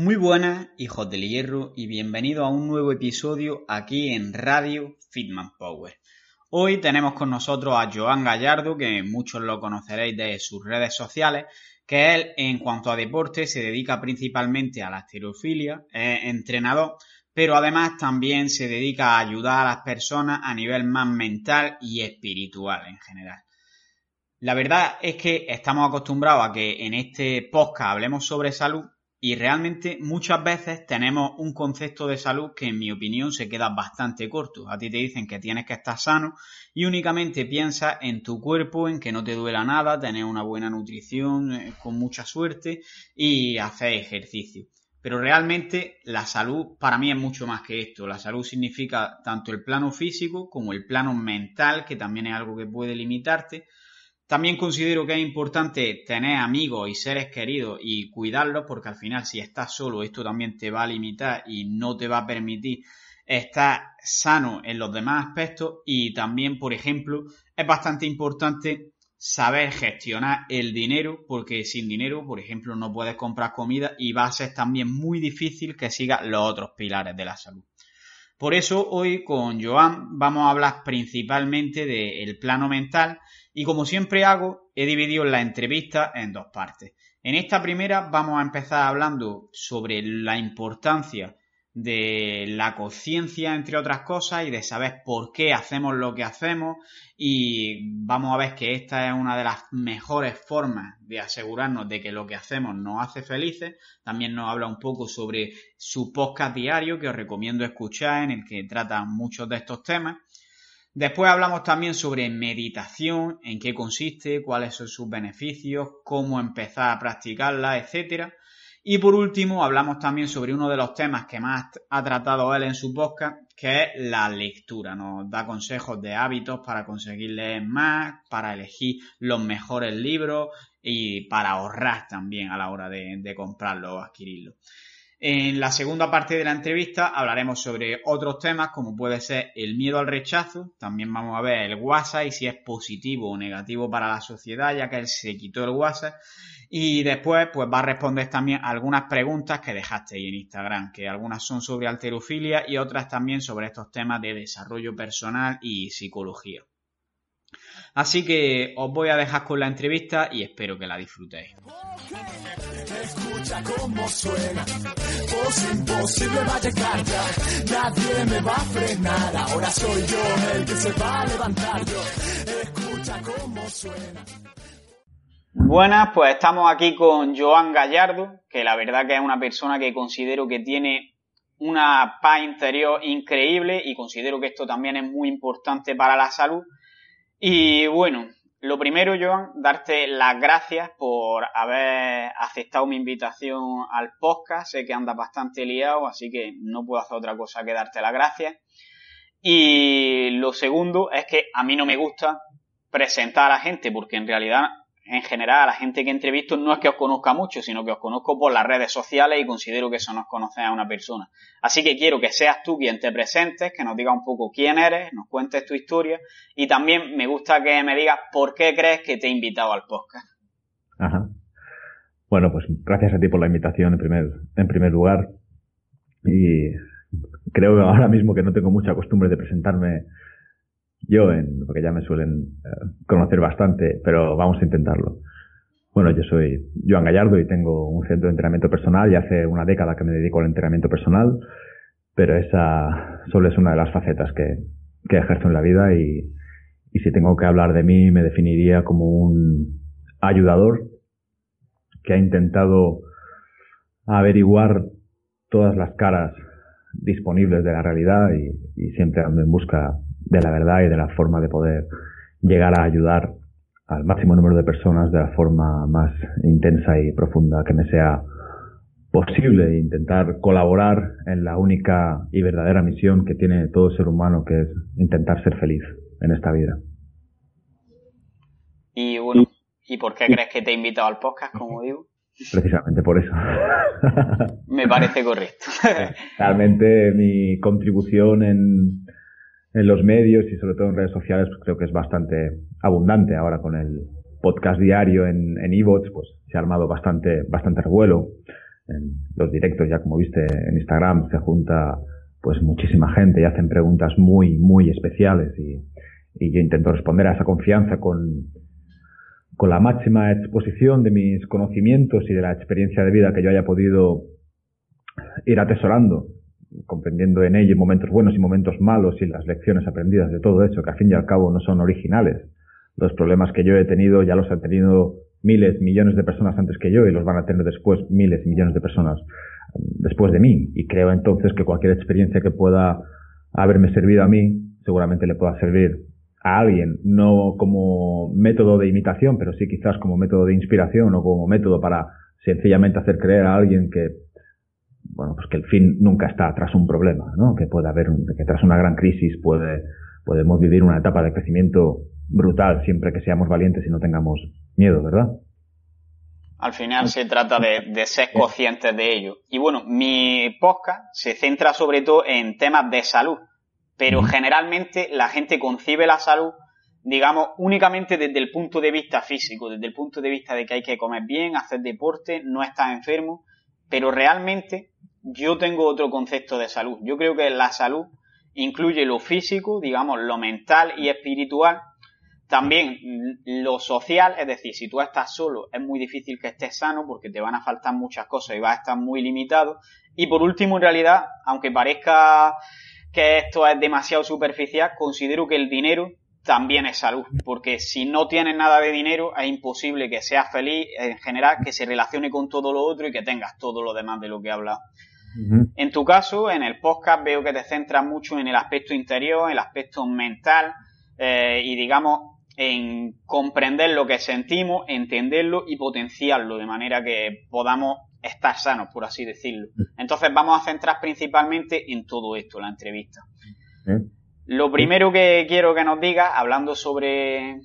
Muy buenas, hijos del hierro, y bienvenidos a un nuevo episodio aquí en Radio Fitman Power. Hoy tenemos con nosotros a Joan Gallardo, que muchos lo conoceréis de sus redes sociales, que él en cuanto a deporte se dedica principalmente a la esterofilia, es entrenador, pero además también se dedica a ayudar a las personas a nivel más mental y espiritual en general. La verdad es que estamos acostumbrados a que en este podcast hablemos sobre salud y realmente muchas veces tenemos un concepto de salud que en mi opinión se queda bastante corto. A ti te dicen que tienes que estar sano y únicamente piensas en tu cuerpo, en que no te duela nada, tener una buena nutrición, eh, con mucha suerte y hacer ejercicio. Pero realmente la salud para mí es mucho más que esto. La salud significa tanto el plano físico como el plano mental, que también es algo que puede limitarte. También considero que es importante tener amigos y seres queridos y cuidarlos, porque al final si estás solo esto también te va a limitar y no te va a permitir estar sano en los demás aspectos. Y también, por ejemplo, es bastante importante saber gestionar el dinero, porque sin dinero, por ejemplo, no puedes comprar comida y va a ser también muy difícil que sigas los otros pilares de la salud. Por eso hoy con Joan vamos a hablar principalmente del plano mental y como siempre hago, he dividido la entrevista en dos partes. En esta primera vamos a empezar hablando sobre la importancia de la conciencia, entre otras cosas, y de saber por qué hacemos lo que hacemos. Y vamos a ver que esta es una de las mejores formas de asegurarnos de que lo que hacemos nos hace felices. También nos habla un poco sobre su podcast diario, que os recomiendo escuchar, en el que trata muchos de estos temas. Después hablamos también sobre meditación, en qué consiste, cuáles son sus beneficios, cómo empezar a practicarla, etcétera. Y por último, hablamos también sobre uno de los temas que más ha tratado él en su podcast, que es la lectura. Nos da consejos de hábitos para conseguir leer más, para elegir los mejores libros y para ahorrar también a la hora de, de comprarlo o adquirirlo. En la segunda parte de la entrevista hablaremos sobre otros temas como puede ser el miedo al rechazo, también vamos a ver el WhatsApp y si es positivo o negativo para la sociedad ya que él se quitó el WhatsApp y después pues va a responder también algunas preguntas que dejaste ahí en Instagram, que algunas son sobre alterofilia y otras también sobre estos temas de desarrollo personal y psicología. Así que os voy a dejar con la entrevista y espero que la disfrutéis. Escucha cómo suena. Buenas, pues estamos aquí con Joan Gallardo, que la verdad que es una persona que considero que tiene una paz interior increíble y considero que esto también es muy importante para la salud. Y bueno, lo primero, Joan, darte las gracias por haber aceptado mi invitación al podcast. Sé que andas bastante liado, así que no puedo hacer otra cosa que darte las gracias. Y lo segundo es que a mí no me gusta presentar a la gente, porque en realidad en general a la gente que entrevisto no es que os conozca mucho, sino que os conozco por las redes sociales y considero que eso nos conoce a una persona. Así que quiero que seas tú quien te presentes, que nos digas un poco quién eres, nos cuentes tu historia y también me gusta que me digas por qué crees que te he invitado al podcast. Ajá. Bueno, pues gracias a ti por la invitación en primer, en primer lugar. Y creo ahora mismo que no tengo mucha costumbre de presentarme yo, en, porque ya me suelen eh, conocer bastante, pero vamos a intentarlo. Bueno, yo soy Joan Gallardo y tengo un centro de entrenamiento personal y hace una década que me dedico al entrenamiento personal, pero esa solo es una de las facetas que, que ejerzo en la vida y, y si tengo que hablar de mí me definiría como un ayudador que ha intentado averiguar todas las caras disponibles de la realidad y, y siempre ando en busca de la verdad y de la forma de poder llegar a ayudar al máximo número de personas de la forma más intensa y profunda que me sea posible e intentar colaborar en la única y verdadera misión que tiene todo ser humano, que es intentar ser feliz en esta vida. Y bueno, ¿y por qué crees que te he invitado al podcast, como digo? Precisamente por eso. Me parece correcto. Realmente mi contribución en, en los medios y sobre todo en redes sociales pues creo que es bastante abundante. Ahora con el podcast diario en en pues se ha armado bastante bastante revuelo. En los directos ya como viste en Instagram se junta pues muchísima gente y hacen preguntas muy muy especiales. Y, y yo intento responder a esa confianza con con la máxima exposición de mis conocimientos y de la experiencia de vida que yo haya podido ir atesorando comprendiendo en ello momentos buenos y momentos malos y las lecciones aprendidas de todo eso, que al fin y al cabo no son originales. Los problemas que yo he tenido ya los han tenido miles, millones de personas antes que yo y los van a tener después miles millones de personas mm, después de mí. Y creo entonces que cualquier experiencia que pueda haberme servido a mí, seguramente le pueda servir a alguien, no como método de imitación, pero sí quizás como método de inspiración o como método para sencillamente hacer creer a alguien que bueno, pues que el fin nunca está tras un problema, ¿no? Que puede haber, que tras una gran crisis puede, podemos vivir una etapa de crecimiento brutal siempre que seamos valientes y no tengamos miedo, ¿verdad? Al final se trata de, de, ser conscientes de ello. Y bueno, mi podcast se centra sobre todo en temas de salud, pero generalmente la gente concibe la salud, digamos, únicamente desde el punto de vista físico, desde el punto de vista de que hay que comer bien, hacer deporte, no estar enfermo, pero realmente yo tengo otro concepto de salud. Yo creo que la salud incluye lo físico, digamos, lo mental y espiritual, también lo social, es decir, si tú estás solo es muy difícil que estés sano porque te van a faltar muchas cosas y vas a estar muy limitado. Y por último, en realidad, aunque parezca que esto es demasiado superficial, considero que el dinero también es salud, porque si no tienes nada de dinero es imposible que seas feliz en general, que se relacione con todo lo otro y que tengas todo lo demás de lo que habla. En tu caso, en el podcast veo que te centras mucho en el aspecto interior, el aspecto mental eh, y digamos en comprender lo que sentimos, entenderlo y potenciarlo de manera que podamos estar sanos, por así decirlo. Entonces vamos a centrar principalmente en todo esto, la entrevista. Lo primero que quiero que nos digas, hablando sobre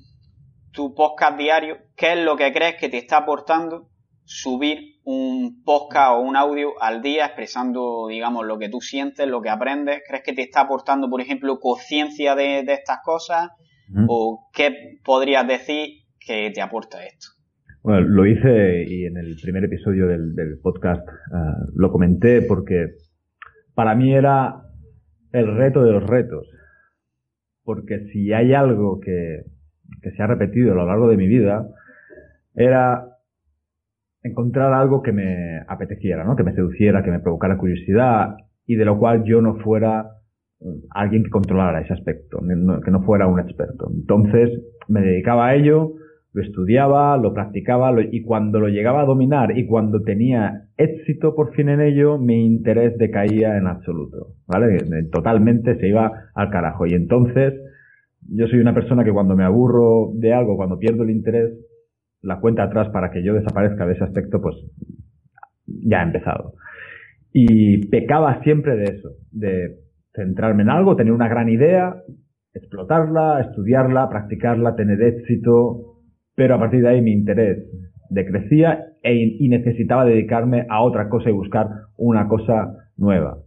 tu podcast diario, ¿qué es lo que crees que te está aportando subir un podcast o un audio al día expresando, digamos, lo que tú sientes, lo que aprendes? ¿Crees que te está aportando, por ejemplo, conciencia de, estas cosas? ¿O qué podrías decir que te aporta esto? Bueno, lo hice y en el primer episodio del, podcast uh, lo comenté porque para mí era el reto de los retos porque si hay algo que, que se ha repetido a lo largo de mi vida, era encontrar algo que me apeteciera, ¿no? Que me seduciera, que me provocara curiosidad y de lo cual yo no fuera eh, alguien que controlara ese aspecto, que no fuera un experto. Entonces me dedicaba a ello, lo estudiaba, lo practicaba y cuando lo llegaba a dominar y cuando tenía éxito por fin en ello, mi interés decaía en absoluto, ¿vale? Totalmente se iba al carajo. Y entonces, yo soy una persona que cuando me aburro de algo, cuando pierdo el interés, la cuenta atrás para que yo desaparezca de ese aspecto, pues ya ha empezado. Y pecaba siempre de eso, de centrarme en algo, tener una gran idea, explotarla, estudiarla, practicarla, tener éxito, pero a partir de ahí mi interés decrecía e, y necesitaba dedicarme a otra cosa y buscar una cosa nueva.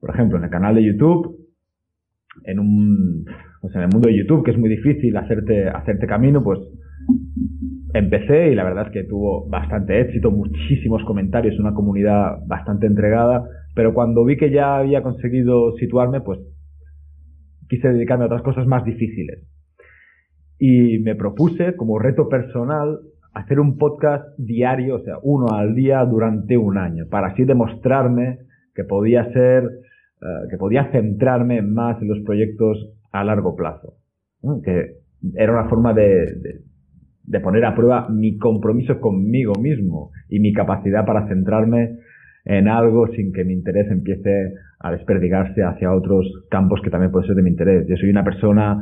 Por ejemplo, en el canal de YouTube, en un, pues en el mundo de YouTube, que es muy difícil hacerte, hacerte camino, pues empecé y la verdad es que tuvo bastante éxito, muchísimos comentarios, una comunidad bastante entregada, pero cuando vi que ya había conseguido situarme, pues quise dedicarme a otras cosas más difíciles y me propuse como reto personal hacer un podcast diario, o sea, uno al día durante un año, para así demostrarme que podía ser, eh, que podía centrarme más en los proyectos a largo plazo. Que era una forma de, de, poner a prueba mi compromiso conmigo mismo y mi capacidad para centrarme en algo sin que mi interés empiece a desperdigarse hacia otros campos que también pueden ser de mi interés. Yo soy una persona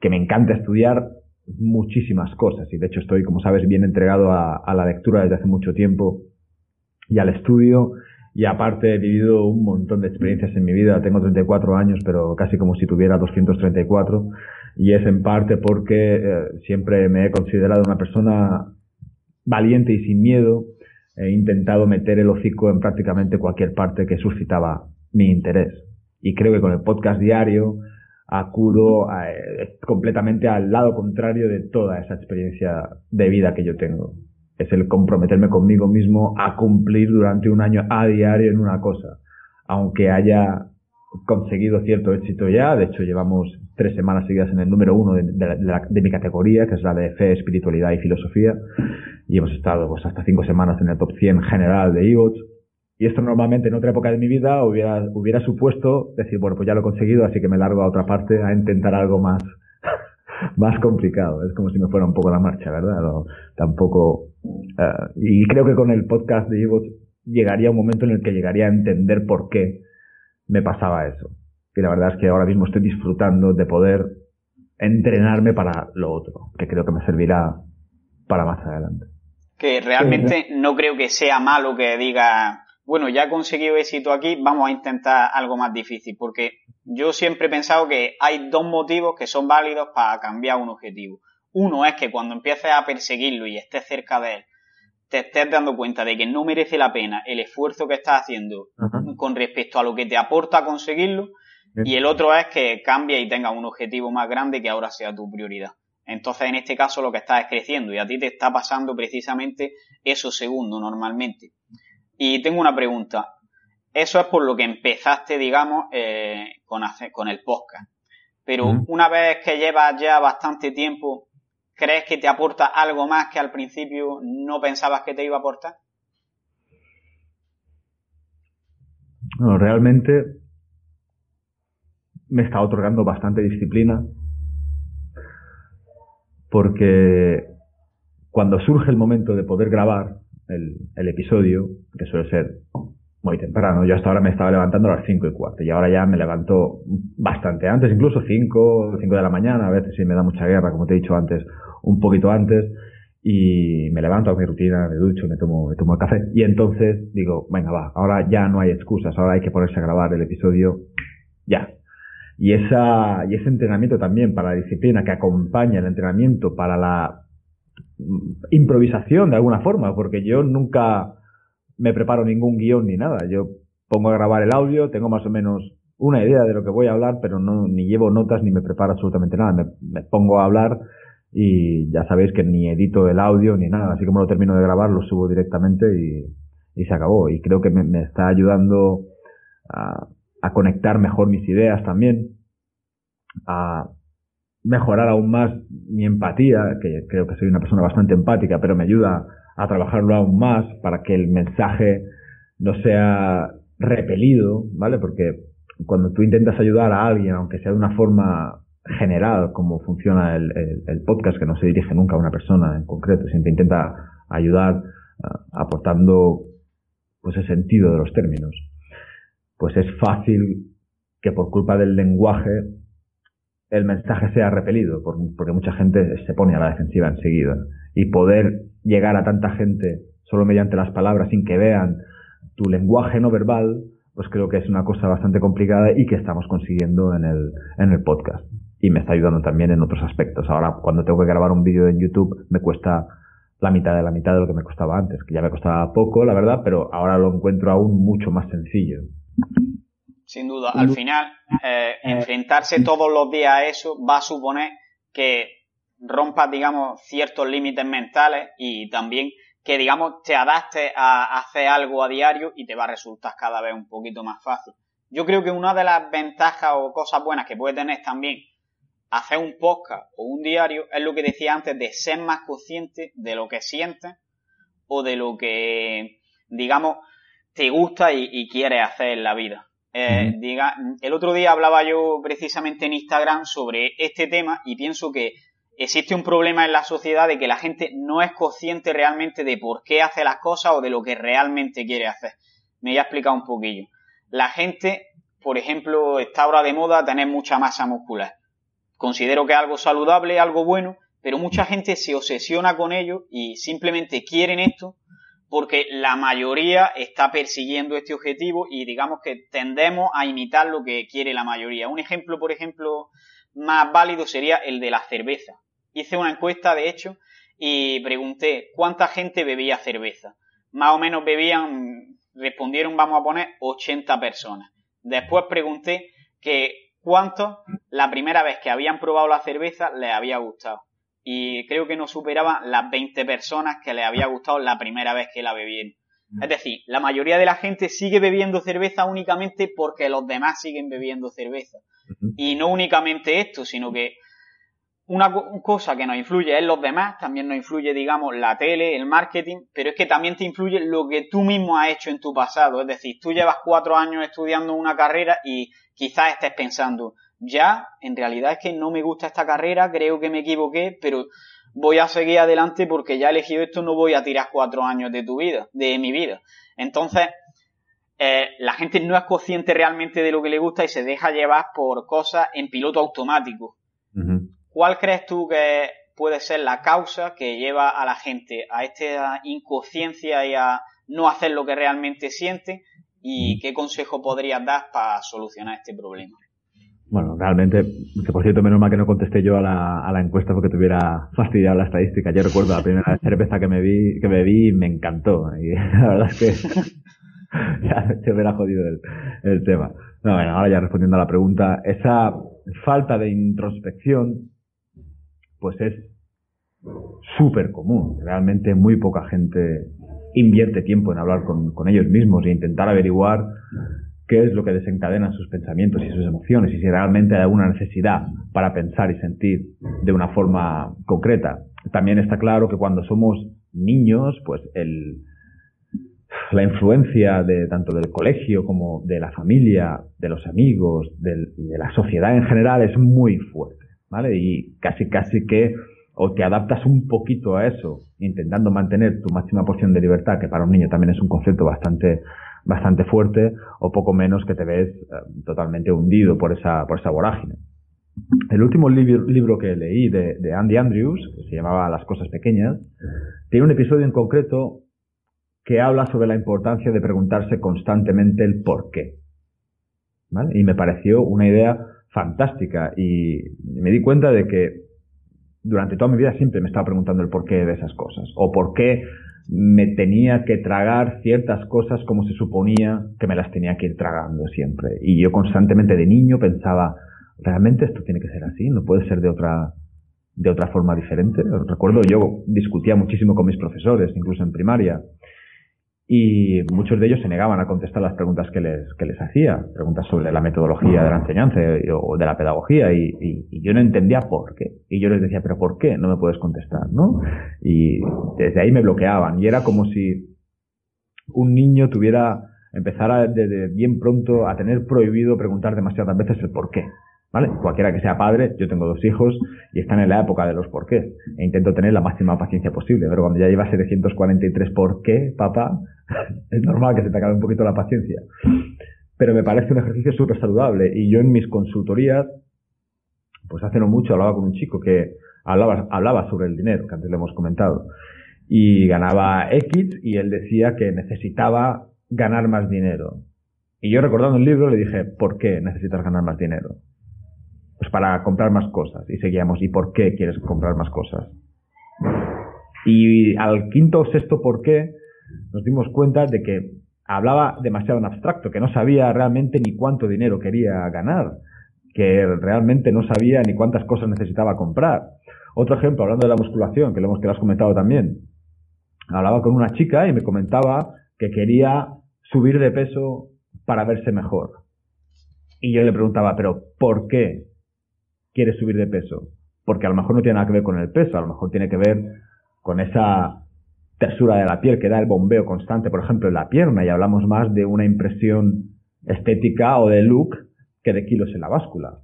que me encanta estudiar muchísimas cosas y de hecho estoy, como sabes, bien entregado a, la lectura desde hace mucho tiempo y al estudio y aparte he vivido un montón de experiencias en mi vida. Tengo 34 años, pero casi como si tuviera 234 y es en parte porque eh, siempre me he considerado una persona valiente y sin miedo. He intentado meter el hocico en prácticamente cualquier parte que suscitaba mi interés. Y creo que con el podcast diario acudo eh, completamente al lado contrario de toda esa experiencia de vida que yo tengo. Es el comprometerme conmigo mismo a cumplir durante un año a diario en una cosa. Aunque haya conseguido cierto éxito ya, de hecho llevamos tres semanas seguidas en el número uno de, de, mi categoría, que es la de fe, espiritualidad y filosofía, y hemos estado pues, hasta cinco semanas en el top 100 general de IOTS, y esto normalmente en otra época de mi vida hubiera, hubiera supuesto decir, bueno, pues ya lo he conseguido, así que me largo a otra parte a intentar algo más, más complicado. Es como si me fuera un poco la marcha, ¿verdad? tampoco, uh, y creo que con el podcast de IOTS llegaría un momento en el que llegaría a entender por qué me pasaba eso. Y la verdad es que ahora mismo estoy disfrutando de poder entrenarme para lo otro, que creo que me servirá para más adelante. Que realmente no creo que sea malo que diga, bueno, ya he conseguido éxito aquí, vamos a intentar algo más difícil, porque yo siempre he pensado que hay dos motivos que son válidos para cambiar un objetivo. Uno es que cuando empieces a perseguirlo y estés cerca de él, te estés dando cuenta de que no merece la pena el esfuerzo que estás haciendo con respecto a lo que te aporta conseguirlo. Y el otro es que cambie y tenga un objetivo más grande que ahora sea tu prioridad. Entonces, en este caso, lo que estás es creciendo y a ti te está pasando precisamente eso segundo normalmente. Y tengo una pregunta. Eso es por lo que empezaste, digamos, eh, con, con el podcast. Pero una vez que llevas ya bastante tiempo ¿Crees que te aporta algo más que al principio no pensabas que te iba a aportar? Realmente me está otorgando bastante disciplina porque cuando surge el momento de poder grabar el, el, episodio, que suele ser muy temprano, yo hasta ahora me estaba levantando a las 5 y cuarto y ahora ya me levanto bastante antes, incluso 5, 5 de la mañana, a veces si me da mucha guerra, como te he dicho antes, un poquito antes y me levanto a mi rutina, me ducho, me tomo, me tomo el café y entonces digo, venga va, ahora ya no hay excusas, ahora hay que ponerse a grabar el episodio ya. Y esa, y ese entrenamiento también para la disciplina que acompaña el entrenamiento para la improvisación de alguna forma, porque yo nunca me preparo ningún guion ni nada. Yo pongo a grabar el audio, tengo más o menos una idea de lo que voy a hablar, pero no, ni llevo notas ni me preparo absolutamente nada. Me, pongo a hablar y ya sabéis que ni edito el audio ni nada, así como lo termino de grabar lo subo directamente y, y se acabó. Y creo que me, me está ayudando a, a, conectar mejor mis ideas también, a mejorar aún más mi empatía, que creo que soy una persona bastante empática, pero me ayuda a trabajarlo aún más para que el mensaje no sea repelido, ¿vale? Porque cuando tú intentas ayudar a alguien, aunque sea de una forma general cómo funciona el, podcast, que no se dirige nunca a una persona en concreto, siempre intenta ayudar uh, aportando pues el sentido de los términos. Pues es fácil que por culpa del lenguaje el mensaje sea repelido, por, porque mucha gente se pone a la defensiva enseguida. Y poder llegar a tanta gente solo mediante las palabras sin que vean tu lenguaje no verbal, pues creo que es una cosa bastante complicada y que estamos consiguiendo en el, en el podcast y me está ayudando también en otros aspectos. Ahora, cuando tengo que grabar un vídeo en YouTube, me cuesta la mitad de la mitad de lo que me costaba antes, que ya me costaba poco, la verdad, pero ahora lo encuentro aún mucho más sencillo. Sin duda, al final, eh, enfrentarse todos los días a eso va a suponer que rompas, digamos, ciertos límites mentales y también que, digamos, te adaptes a hacer algo a diario y te va a resultar cada vez un poquito más fácil. Yo creo que una de las ventajas o cosas buenas que puede tener también hacer un podcast o un diario es lo que decía antes de ser más consciente de lo que sientes o de lo que, digamos, te gusta y, quieres hacer en la vida. Eh, diga, el otro día hablaba yo precisamente en Instagram sobre este tema y pienso que existe un problema en la sociedad de que la gente no es consciente realmente de por qué hace las cosas o de lo que realmente quiere hacer. Me voy a explicar un poquillo. La gente, por ejemplo, está ahora de moda tener mucha masa muscular. Considero que es algo saludable, algo bueno, pero mucha gente se obsesiona con ello y simplemente quieren esto porque la mayoría está persiguiendo este objetivo y digamos que tendemos a imitar lo que quiere la mayoría. Un ejemplo, por ejemplo, más válido sería el de la cerveza. Hice una encuesta, de hecho, y pregunté cuánta gente bebía cerveza. Más o menos bebían, respondieron, vamos a poner, 80 personas. Después pregunté que cuántos la primera vez que habían probado la cerveza les había gustado y creo que no superaba las 20 personas que le había gustado la primera vez que la bebieron. Es decir, la mayoría de la gente sigue bebiendo cerveza únicamente porque los demás siguen bebiendo cerveza. Y no únicamente esto, sino que una cosa que nos influye es los demás, también nos influye, digamos, la tele, el marketing, pero es que también te influye lo que tú mismo has hecho en tu pasado. Es decir, tú llevas cuatro años estudiando una carrera y quizás estés pensando, ya, en realidad es que no me gusta esta carrera, creo que me equivoqué, pero voy a seguir adelante porque ya he elegido esto, no voy a tirar cuatro años de tu vida, de mi vida. Entonces, eh, la gente no es consciente realmente de lo que le gusta y se deja llevar por cosas en piloto automático. ¿Cuál crees tú que puede ser la causa que lleva a la gente a esta inconsciencia y a no hacer lo que realmente siente? ¿Y qué consejo podrías dar para solucionar este problema? Bueno, realmente, por cierto, menos mal que no contesté yo a la, a la encuesta porque tuviera fastidiado la estadística. Yo recuerdo la primera cerveza que me vi, que me vi y me encantó. Y la verdad es que ya se hubiera jodido el, el tema. No, bueno, ahora ya respondiendo a la pregunta, esa falta de introspección, pues es súper común. Realmente muy poca gente invierte tiempo en hablar con, con ellos mismos e intentar averiguar qué es lo que desencadena sus pensamientos y sus emociones y si realmente hay alguna necesidad para pensar y sentir de una forma concreta. También está claro que cuando somos niños, pues el, la influencia de tanto del colegio como de la familia, de los amigos, del, de la sociedad en general es muy fuerte, ¿vale? Y casi casi que o te adaptas un poquito a eso, intentando mantener tu máxima porción de libertad, que para un niño también es un concepto bastante bastante fuerte o poco menos que te ves eh, totalmente hundido por esa, por esa vorágine. El último libro que leí de, Andy Andrews, que se llamaba Las cosas pequeñas, tiene un episodio en concreto que habla sobre la importancia de preguntarse constantemente el por qué. ¿Vale? Y me pareció una idea fantástica y me di cuenta de que durante toda mi vida siempre me estaba preguntando el porqué de esas cosas o por qué me tenía que tragar ciertas cosas como se suponía que me las tenía que ir tragando siempre. Y yo constantemente de niño pensaba, ¿realmente esto tiene que ser así? ¿No puede ser de otra, de otra forma diferente? Recuerdo, yo discutía muchísimo con mis profesores, incluso en primaria, y muchos de ellos se negaban a contestar las preguntas que les, que les hacía, preguntas sobre la metodología de la enseñanza o de la pedagogía, y, y, yo no entendía por qué. Y yo les decía, pero ¿por qué no me puedes contestar? ¿no? Y desde ahí me bloqueaban, y era como si un niño tuviera, empezara desde bien pronto a tener prohibido preguntar demasiadas veces el por qué. ¿Vale? Cualquiera que sea padre, yo tengo dos hijos y están en la época de los porqués. E intento tener la máxima paciencia posible. Pero cuando ya llevas 743 por qué, papá, es normal que se te acabe un poquito la paciencia. Pero me parece un ejercicio súper saludable. Y yo en mis consultorías, pues hace no mucho hablaba con un chico que hablaba, hablaba sobre el dinero, que antes le hemos comentado. Y ganaba X y él decía que necesitaba ganar más dinero. Y yo recordando el libro le dije, ¿por qué necesitas ganar más dinero? Pues para comprar más cosas. Y seguíamos, ¿y por qué quieres comprar más cosas? Y al quinto o sexto por qué, nos dimos cuenta de que hablaba demasiado en abstracto, que no sabía realmente ni cuánto dinero quería ganar, que realmente no sabía ni cuántas cosas necesitaba comprar. Otro ejemplo, hablando de la musculación, que lo hemos has comentado también. Hablaba con una chica y me comentaba que quería subir de peso para verse mejor. Y yo le preguntaba, pero ¿por qué? Quieres subir de peso? Porque a lo mejor no tiene nada que ver con el peso, a lo mejor tiene que ver con esa tersura de la piel que da el bombeo constante, por ejemplo, en la pierna, y hablamos más de una impresión estética o de look que de kilos en la báscula.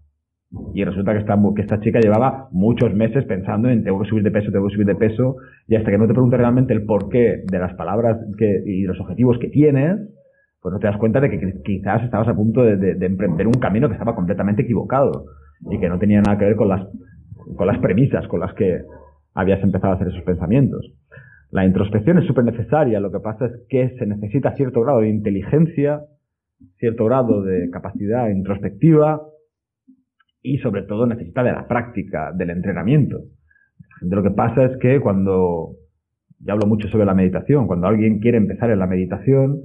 Y resulta que esta, que esta chica llevaba muchos meses pensando en tengo que subir de peso, tengo que subir de peso, y hasta que no te preguntes realmente el porqué de las palabras que, y los objetivos que tienes, pues no te das cuenta de que quizás estabas a punto de, emprender un camino que estaba completamente equivocado y que no tenía nada que ver con las, con las premisas con las que habías empezado a hacer esos pensamientos. La introspección es súper necesaria, lo que pasa es que se necesita cierto grado de inteligencia, cierto grado de capacidad introspectiva y sobre todo necesita de la práctica, del entrenamiento. Lo que pasa es que cuando, ya hablo mucho sobre la meditación, cuando alguien quiere empezar en la meditación,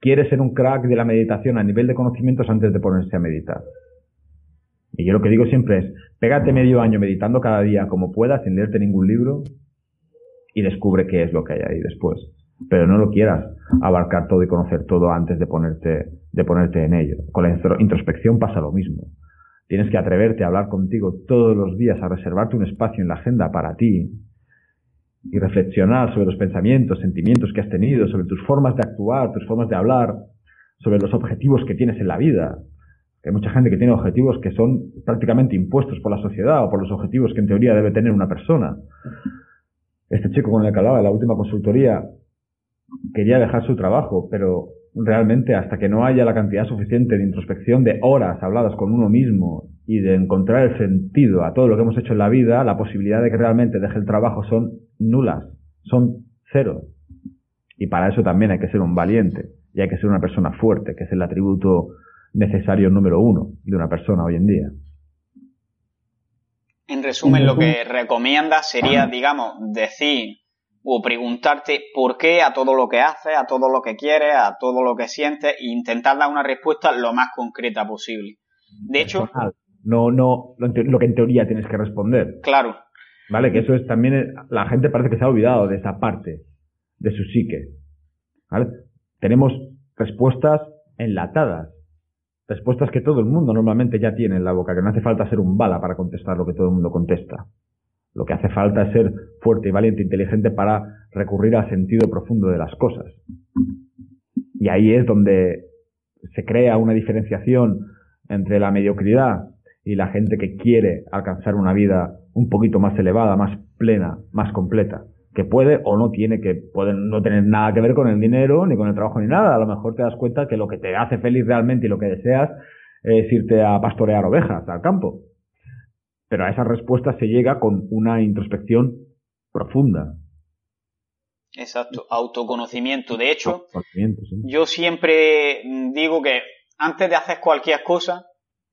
quiere ser un crack de la meditación a nivel de conocimientos antes de ponerse a meditar. Y yo lo que digo siempre es, pégate medio año meditando cada día como puedas sin leerte ningún libro y descubre qué es lo que hay ahí después. Pero no lo quieras abarcar todo y conocer todo antes de ponerte, de ponerte en ello. Con la introspección pasa lo mismo. Tienes que atreverte a hablar contigo todos los días, a reservarte un espacio en la agenda para ti y reflexionar sobre los pensamientos, sentimientos que has tenido, sobre tus formas de actuar, tus formas de hablar, sobre los objetivos que tienes en la vida. Hay mucha gente que tiene objetivos que son prácticamente impuestos por la sociedad o por los objetivos que en teoría debe tener una persona. Este chico con el que hablaba en la última consultoría quería dejar su trabajo, pero realmente hasta que no haya la cantidad suficiente de introspección de horas habladas con uno mismo y de encontrar el sentido a todo lo que hemos hecho en la vida, la posibilidad de que realmente deje el trabajo son nulas, son cero. Y para eso también hay que ser un valiente y hay que ser una persona fuerte, que es el atributo necesario número uno de una persona hoy en día. En resumen, lo que recomienda sería, digamos, decir o preguntarte por qué a todo lo que haces, a todo lo que quieres, a todo lo que sientes e intentar dar una respuesta lo más concreta posible. De hecho, no, no, lo que en teoría tienes que responder. Claro. Vale, que eso es también, la gente parece que se ha olvidado de esa parte de su psique. ¿Vale? Tenemos respuestas enlatadas. Respuestas que todo el mundo normalmente ya tiene en la boca, que no hace falta ser un bala para contestar lo que todo el mundo contesta. Lo que hace falta es ser fuerte y valiente, inteligente para recurrir al sentido profundo de las cosas. Y ahí es donde se crea una diferenciación entre la mediocridad y la gente que quiere alcanzar una vida un poquito más elevada, más plena, más completa, que puede o no tiene que puede no tener nada que ver con el dinero ni con el trabajo ni nada. A lo mejor te das cuenta que lo que te hace feliz realmente y lo que deseas es irte a pastorear ovejas al campo. Pero a esa respuesta se llega con una introspección profunda. Exacto, autoconocimiento. De hecho, yo siempre digo que antes de hacer cualquier cosa,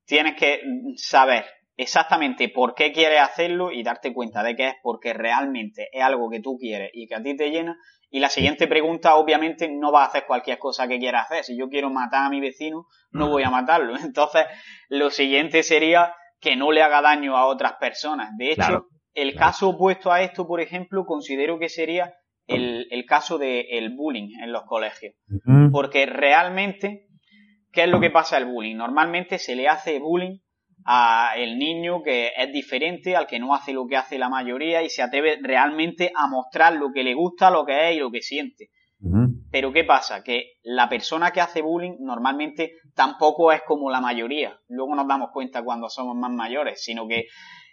tienes que saber exactamente por qué quieres hacerlo y darte cuenta de que es porque realmente es algo que tú quieres y que a ti te llena. Y la siguiente pregunta, obviamente, no va a hacer cualquier cosa que quieras hacer. Si yo quiero matar a mi vecino, no voy a matarlo. Entonces, lo siguiente sería que no le haga daño a otras personas. De hecho, el caso opuesto a esto, por ejemplo, considero que sería el, caso del bullying en los colegios. Porque realmente, ¿qué es lo que pasa al bullying? Normalmente se le hace bullying a el niño que es diferente, al que no hace lo que hace la mayoría y se atreve realmente a mostrar lo que le gusta, lo que es y lo que siente. Pero ¿qué pasa? Que la persona que hace bullying normalmente tampoco es como la mayoría. Luego nos damos cuenta cuando somos más mayores, sino que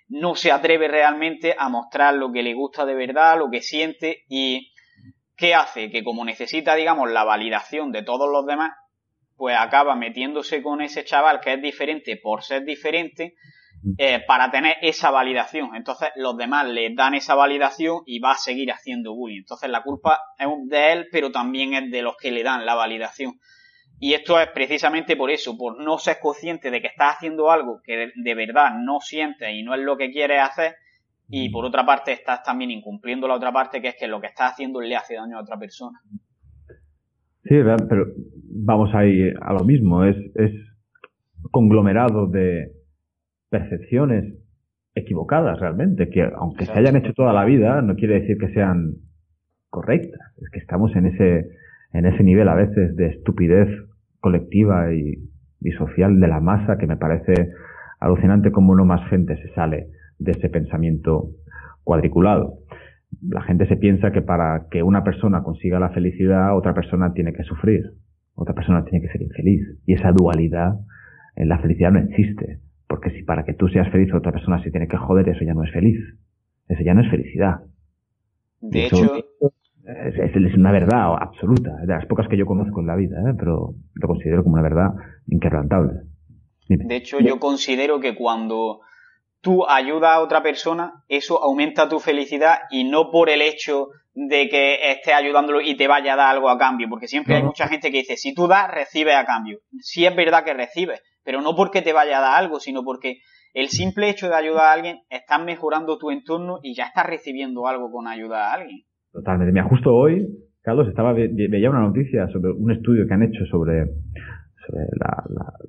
no se atreve realmente a mostrar lo que le gusta de verdad, lo que siente y ¿qué hace? Que como necesita, digamos, la validación de todos los demás, pues acaba metiéndose con ese chaval que es diferente por ser diferente eh, para tener esa validación. Entonces los demás le dan esa validación y va a seguir haciendo bullying. Entonces la culpa es de él, pero también es de los que le dan la validación. Y esto es precisamente por eso, por no ser consciente de que estás haciendo algo que de verdad no sientes y no es lo que quieres hacer. Y por otra parte estás también incumpliendo la otra parte, que es que lo que estás haciendo le hace daño a otra persona. Sí, pero vamos ahí a lo mismo. Es, es conglomerado de, percepciones equivocadas realmente, que aunque se hayan hecho toda la vida, no quiere decir que sean correctas. Es que estamos en ese, en ese nivel a veces de estupidez colectiva y, y social de la masa que me parece alucinante como no más gente se sale de ese pensamiento cuadriculado. La gente se piensa que para que una persona consiga la felicidad, otra persona tiene que sufrir, otra persona tiene que ser infeliz. Y esa dualidad en la felicidad no existe Porque si para que tú seas feliz otra persona se tiene que joder, eso ya no es feliz. Eso ya no es felicidad. De hecho, es, una verdad absoluta, de las pocas que yo conozco en la vida, ¿eh? pero lo considero como una verdad inquebrantable. De hecho, yo considero que cuando tú ayudas a otra persona, eso aumenta tu felicidad y no por el hecho de que estés ayudándolo y te vaya a dar algo a cambio, porque siempre hay mucha gente que dice, si tú das, recibes a cambio. Sí es verdad que recibes, pero no porque te vaya a dar algo, sino porque el simple hecho de ayudar a alguien, estás mejorando tu entorno y ya estás recibiendo algo con ayudar a alguien. Totalmente. Mira, justo hoy, Carlos, estaba veía una noticia sobre un estudio que han hecho sobre,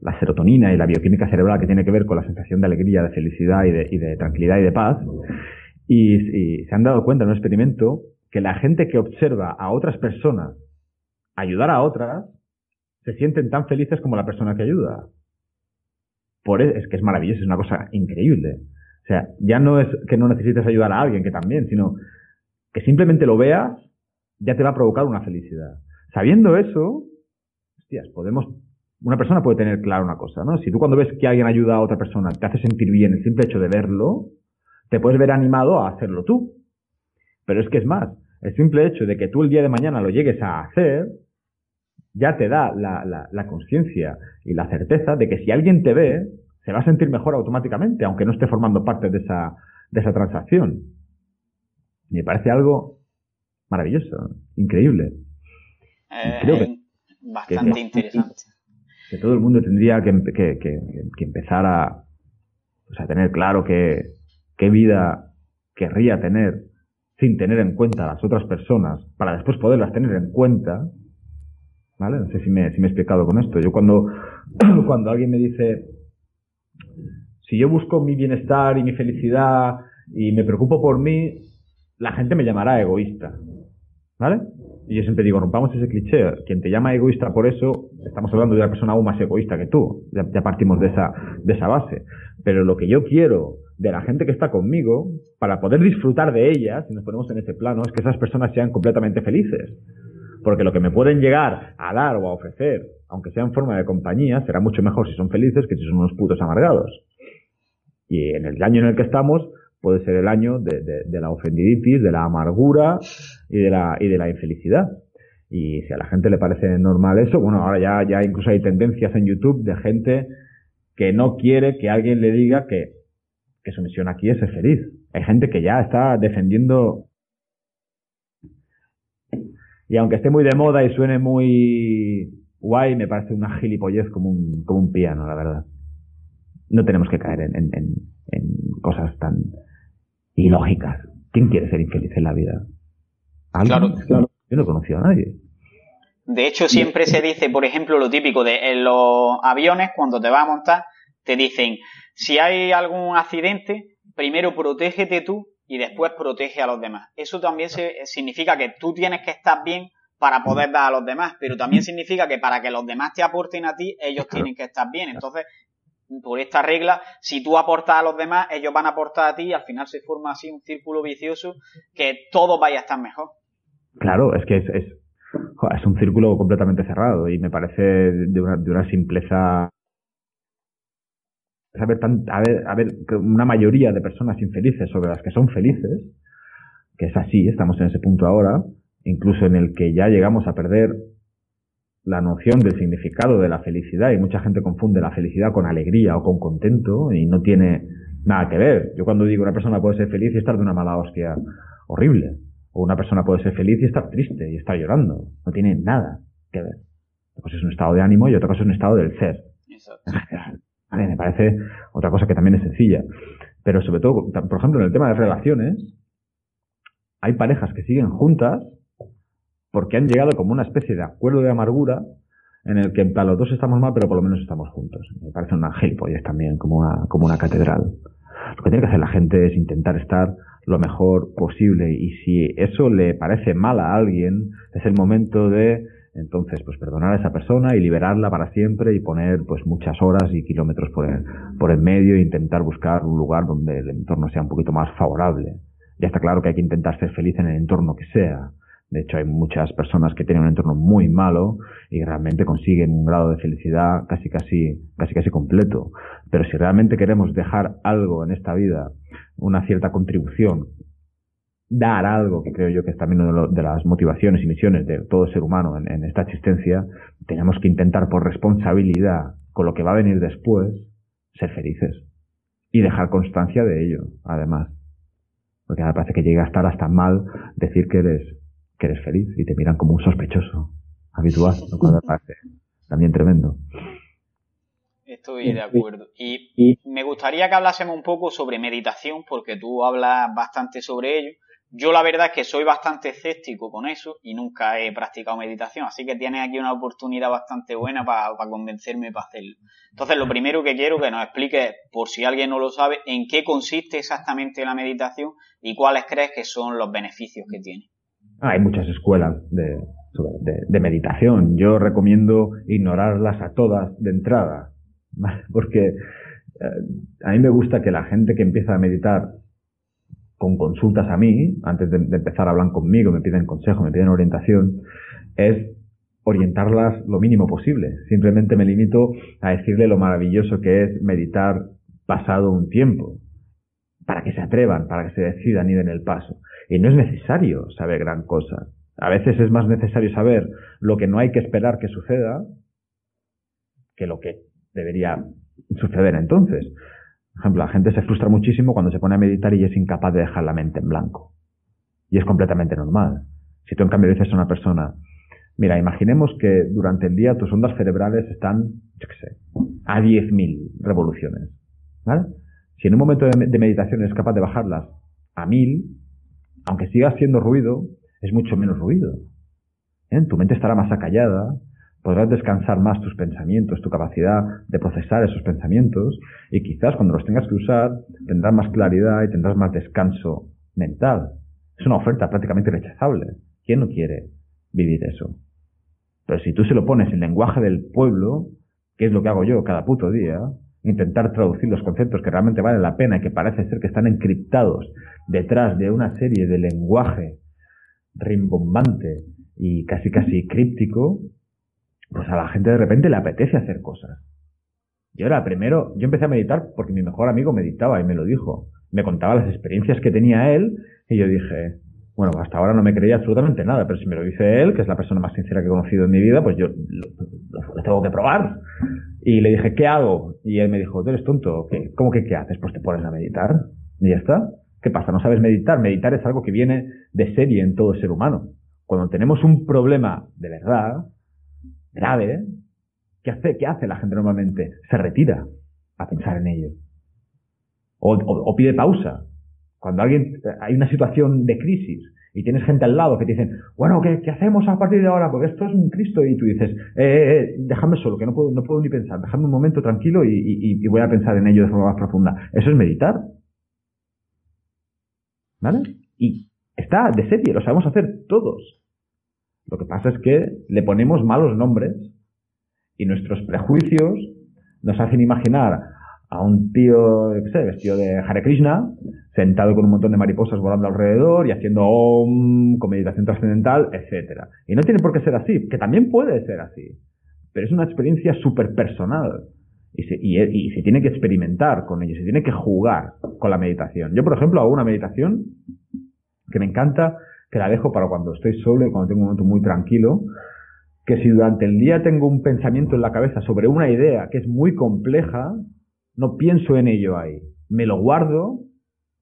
la, serotonina y la bioquímica cerebral que tiene que ver con la sensación de alegría, de felicidad y de, tranquilidad y de paz. Y, y, se han dado cuenta en un experimento que la gente que observa a otras personas ayudar a otras se sienten tan felices como la persona que ayuda. Por e, es que es maravilloso, es una cosa increíble. O sea, ya no es que no necesites ayudar a alguien, que también, sino que simplemente lo veas, ya te va a provocar una felicidad. Sabiendo eso, hostias, podemos, una persona puede tener claro una cosa, ¿no? Si tú cuando ves que alguien ayuda a otra persona, te hace sentir bien el simple hecho de verlo, te puedes ver animado a hacerlo tú. Pero es que es más, el simple hecho de que tú el día de mañana lo llegues a hacer, ya te da la, la, la conciencia y la certeza de que si alguien te ve, se va a sentir mejor automáticamente, aunque no esté formando parte de esa, de esa transacción. Me parece algo maravilloso, increíble. Eh, Creo que, bastante interesante. Que todo el mundo tendría que, que, empezar a, pues a tener claro que, qué vida querría tener sin tener en cuenta a las otras personas para después poderlas tener en cuenta. ¿Vale? No sé si me, si me he explicado con esto. Yo cuando, cuando alguien me dice, si yo busco mi bienestar y mi felicidad y me preocupo por mí, la gente me llamará egoísta. ¿Vale? Y yo siempre digo, rompamos ese cliché. Quien te llama egoísta por eso, estamos hablando de una persona aún más egoísta que tú. Ya, partimos de esa, de esa base. Pero lo que yo quiero de la gente que está conmigo, para poder disfrutar de ella, si nos ponemos en ese plano, es que esas personas sean completamente felices. Porque lo que me pueden llegar a dar o a ofrecer, aunque sea en forma de compañía, será mucho mejor si son felices que si son unos putos amargados. Y en el año en el que estamos, puede ser el año de, de, la ofendiditis, de la amargura y de la, y de la infelicidad. Y si a la gente le parece normal eso, bueno, ahora ya, ya incluso hay tendencias en YouTube de gente que no quiere que alguien le diga que, que su misión aquí es ser feliz. Hay gente que ya está defendiendo y aunque esté muy de moda y suene muy guay, me parece una gilipollez como un, como un piano, la verdad. No tenemos que caer en, en, en cosas tan ilógicas. ¿Quién quiere ser infeliz en la vida? Claro. Yo no he conocido a nadie. De hecho, siempre se dice, por ejemplo, lo típico de en los aviones, cuando te vas a montar, te dicen, si hay algún accidente, primero protégete tú y después protege a los demás. Eso también significa que tú tienes que estar bien para poder dar a los demás, pero también significa que para que los demás te aporten a ti, ellos tienen que estar bien. Entonces, por esta regla, si tú aportas a los demás, ellos van a aportar a ti y al final se forma así un círculo vicioso que todo vaya a estar mejor. Claro, es que es, es, es un círculo completamente cerrado y me parece de una, de una simpleza saber tan, a ver, a ver, una mayoría de personas infelices sobre las que son felices, que es así, estamos en ese punto ahora, incluso en el que ya llegamos a perder la noción del significado de la felicidad y mucha gente confunde la felicidad con alegría o con contento y no tiene nada que ver. Yo cuando digo una persona puede ser feliz y estar de una mala hostia horrible, o una persona puede ser feliz y estar triste y estar llorando, no tiene nada que ver. Una cosa es un estado de ánimo y otra cosa es un estado del ser. me parece otra cosa que también es sencilla. Pero sobre todo, por ejemplo, en el tema de relaciones, hay parejas que siguen juntas porque han llegado como una especie de acuerdo de amargura en el que en los dos estamos mal, pero por lo menos estamos juntos. Me parece un es también, como una, como una catedral. Lo que tiene que hacer la gente es intentar estar lo mejor posible y si eso le parece mal a alguien, es el momento de entonces pues perdonar a esa persona y liberarla para siempre y poner pues muchas horas y kilómetros por el, por el medio e intentar buscar un lugar donde el entorno sea un poquito más favorable. Ya está claro que hay que intentar ser feliz en el entorno que sea, De hecho, hay muchas personas que tienen un entorno muy malo y realmente consiguen un grado de felicidad casi casi casi casi completo. Pero si realmente queremos dejar algo en esta vida, una cierta contribución, dar algo, que creo yo que es también una de, las motivaciones y misiones de todo ser humano en, en esta existencia, tenemos que intentar por responsabilidad con lo que va a venir después, ser felices. Y dejar constancia de ello, además. Porque me parece que llega a estar hasta mal decir que eres, que eres feliz y te miran como un sospechoso habitual, lo cual me parece también tremendo. Estoy de acuerdo. Y me gustaría que hablásemos un poco sobre meditación, porque tú hablas bastante sobre ello. Yo la verdad es que soy bastante escéptico con eso y nunca he practicado meditación, así que tienes aquí una oportunidad bastante buena para convencerme para hacerlo. Entonces, lo primero que quiero que nos explique, por si alguien no lo sabe, en qué consiste exactamente la meditación y cuáles crees que son los beneficios que tiene. Ah, hay muchas escuelas de, meditación. Yo recomiendo ignorarlas a todas de entrada, porque eh, a mí me gusta que la gente que empieza a meditar con consultas a mí, antes de, empezar a hablar conmigo, me piden consejo, me piden orientación, es orientarlas lo mínimo posible. Simplemente me limito a decirle lo maravilloso que es meditar pasado un tiempo, para que se atrevan, para que se decidan ir en el paso. Y no es necesario saber gran cosa. A veces es más necesario saber lo que no hay que esperar que suceda que lo que debería suceder entonces. Por ejemplo, la gente se frustra muchísimo cuando se pone a meditar y es incapaz de dejar la mente en blanco. Y es completamente normal. Si tú en cambio dices a una persona, mira, imaginemos que durante el día tus ondas cerebrales están, yo qué sé, a 10.000 revoluciones. ¿Vale? Si en un momento de meditación eres capaz de bajarlas a 1.000, aunque siga haciendo ruido, es mucho menos ruido. ¿Eh? Tu mente estará más acallada, podrás descansar más tus pensamientos, tu capacidad de procesar esos pensamientos y quizás cuando los tengas que usar tendrás más claridad y tendrás más descanso mental. Es una oferta prácticamente rechazable. ¿Quién no quiere vivir eso? Pero si tú se lo pones en lenguaje del pueblo, que es lo que hago yo cada puto día, intentar traducir los conceptos que realmente valen la pena y que parece ser que están encriptados detrás de una serie de lenguaje rimbombante y casi casi críptico, pues a la gente de repente le apetece hacer cosas. Yo era primero, yo empecé a meditar porque mi mejor amigo meditaba y me lo dijo. Me contaba las experiencias que tenía él y yo dije, bueno, hasta ahora no me creía absolutamente nada, pero si me lo dice él, que es la persona más sincera que he conocido en mi vida, pues yo lo, tengo que probar. Y le dije, ¿qué hago? Y él me dijo, tú eres tonto. ¿Qué? ¿Cómo que qué haces? Pues te pones a meditar. Y ya está. ¿Qué pasa? ¿No sabes meditar? Meditar es algo que viene de serie en todo ser humano. Cuando tenemos un problema de verdad, grave, ¿qué hace, qué hace la gente normalmente? Se retira a pensar en ello. O, pide pausa. Cuando alguien, hay una situación de crisis y tienes gente al lado que te dicen, bueno, ¿qué, ¿qué, hacemos a partir de ahora? Porque esto es un Cristo. Y tú dices, eh, eh, eh déjame solo, que no puedo, no puedo ni pensar. Déjame un momento tranquilo y, voy a pensar en ello de forma más profunda. Eso es meditar. ¿Vale? Y está de serie, lo sabemos hacer todos. Lo que pasa es que le ponemos malos nombres y nuestros prejuicios nos hacen imaginar a un tío, qué sé, vestido de Hare Krishna, sentado con un montón de mariposas volando alrededor y haciendo om, con meditación trascendental, etc. Y no tiene por qué ser así, que también puede ser así, pero es una experiencia súper personal. Y se, y se tiene que experimentar con ello, se tiene que jugar con la meditación. Yo, por ejemplo, hago una meditación que me encanta, que la dejo para cuando estoy solo y cuando tengo un momento muy tranquilo, que si durante el día tengo un pensamiento en la cabeza sobre una idea que es muy compleja, no pienso en ello ahí. Me lo guardo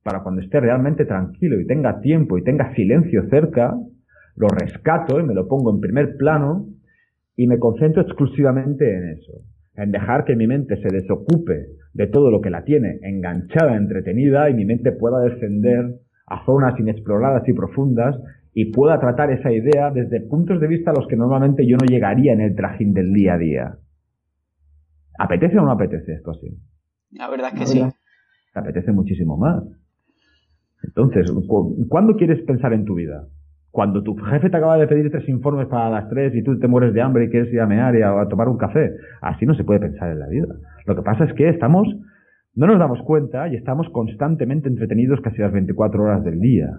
para cuando esté realmente tranquilo y tenga tiempo y tenga silencio cerca, lo rescato y me lo pongo en primer plano y me concentro exclusivamente en eso, en dejar que mi mente se desocupe de todo lo que la tiene enganchada, entretenida y mi mente pueda descender a zonas inexploradas y profundas y pueda tratar esa idea desde puntos de vista a los que normalmente yo no llegaría en el trajín del día a día. ¿Apetece o no apetece esto así? La verdad es que sí. Te apetece muchísimo más. Entonces, ¿cuándo quieres pensar en tu vida? Cuando tu jefe te acaba de pedir tres informes para las tres y tú te mueres de hambre y quieres ir a mear y a tomar un café. Así no se puede pensar en la vida. Lo que pasa es que estamos no nos damos cuenta y estamos constantemente entretenidos casi las 24 horas del día.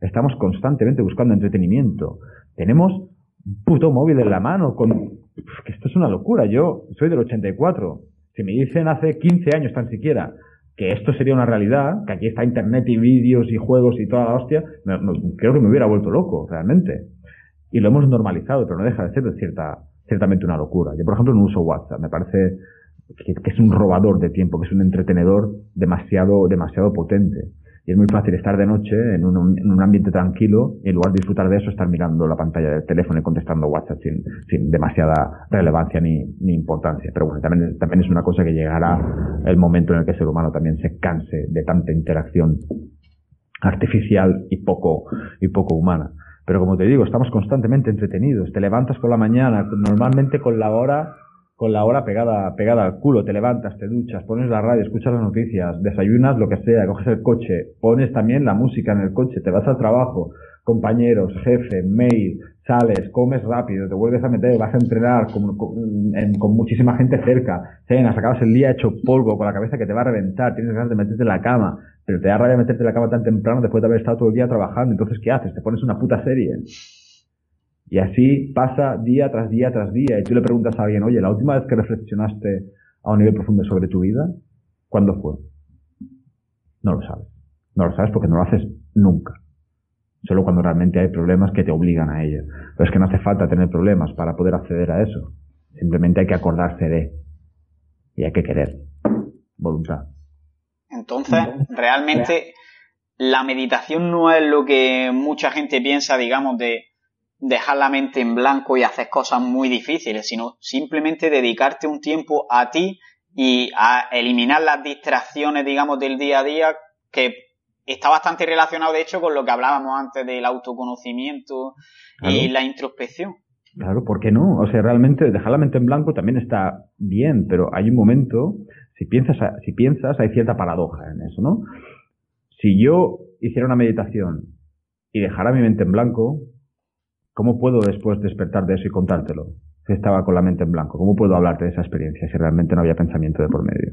Estamos constantemente buscando entretenimiento. Tenemos un puto móvil en la mano con... Esto es una locura. Yo soy del 84. Si me dicen hace 15 años tan siquiera que esto sería una realidad, que aquí está internet y vídeos y juegos y toda la hostia, creo que me hubiera vuelto loco, realmente. Y lo hemos normalizado, pero no deja de ser cierta, ciertamente una locura. Yo, por ejemplo, no uso WhatsApp. Me parece que, es un robador de tiempo, que es un entretenedor demasiado, demasiado potente. Y es muy fácil estar de noche en un, en un ambiente tranquilo y en lugar de disfrutar de eso, estar mirando la pantalla del teléfono y contestando WhatsApp sin, sin demasiada relevancia ni, ni importancia. Pero bueno, también, también es una cosa que llegará el momento en el que el ser humano también se canse de tanta interacción artificial y poco, y poco humana. Pero como te digo, estamos constantemente entretenidos. Te levantas con la mañana, normalmente con la hora con la hora pegada, pegada al culo, te levantas, te duchas, pones la radio, escuchas las noticias, desayunas lo que sea, coges el coche, pones también la música en el coche, te vas al trabajo, compañeros, jefe, mail, sales, comes rápido, te vuelves a meter, vas a entrenar con, muchísima gente cerca, cenas, acabas el día hecho polvo, con la cabeza que te va a reventar, tienes ganas de meterte en la cama, pero te da rabia meterte en la cama tan temprano después de haber estado todo el día trabajando, entonces ¿qué haces? Te pones una puta serie. Y así pasa día tras día tras día. Y tú le preguntas a alguien, oye, la última vez que reflexionaste a un nivel profundo sobre tu vida, ¿cuándo fue? No lo sabes. No lo sabes porque no lo haces nunca. Solo cuando realmente hay problemas que te obligan a ello. Pero es que no hace falta tener problemas para poder acceder a eso. Simplemente hay que acordarse de. Y hay que querer. Voluntad. Entonces, realmente la meditación no es lo que mucha gente piensa, digamos, de dejar la mente en blanco y hacer cosas muy difíciles, sino simplemente dedicarte un tiempo a ti y a eliminar las distracciones, digamos, del día a día, que está bastante relacionado, de hecho, con lo que hablábamos antes del autoconocimiento y la introspección. Claro, ¿por qué no? O sea, realmente dejar la mente en blanco también está bien, pero hay un momento, si piensas, si piensas, hay cierta paradoja en eso, ¿no? Si yo hiciera una meditación y dejara mi mente en blanco, ¿Cómo puedo después despertar de eso y contártelo? Si estaba con la mente en blanco, ¿cómo puedo hablarte de esa experiencia si realmente no había pensamiento de por medio?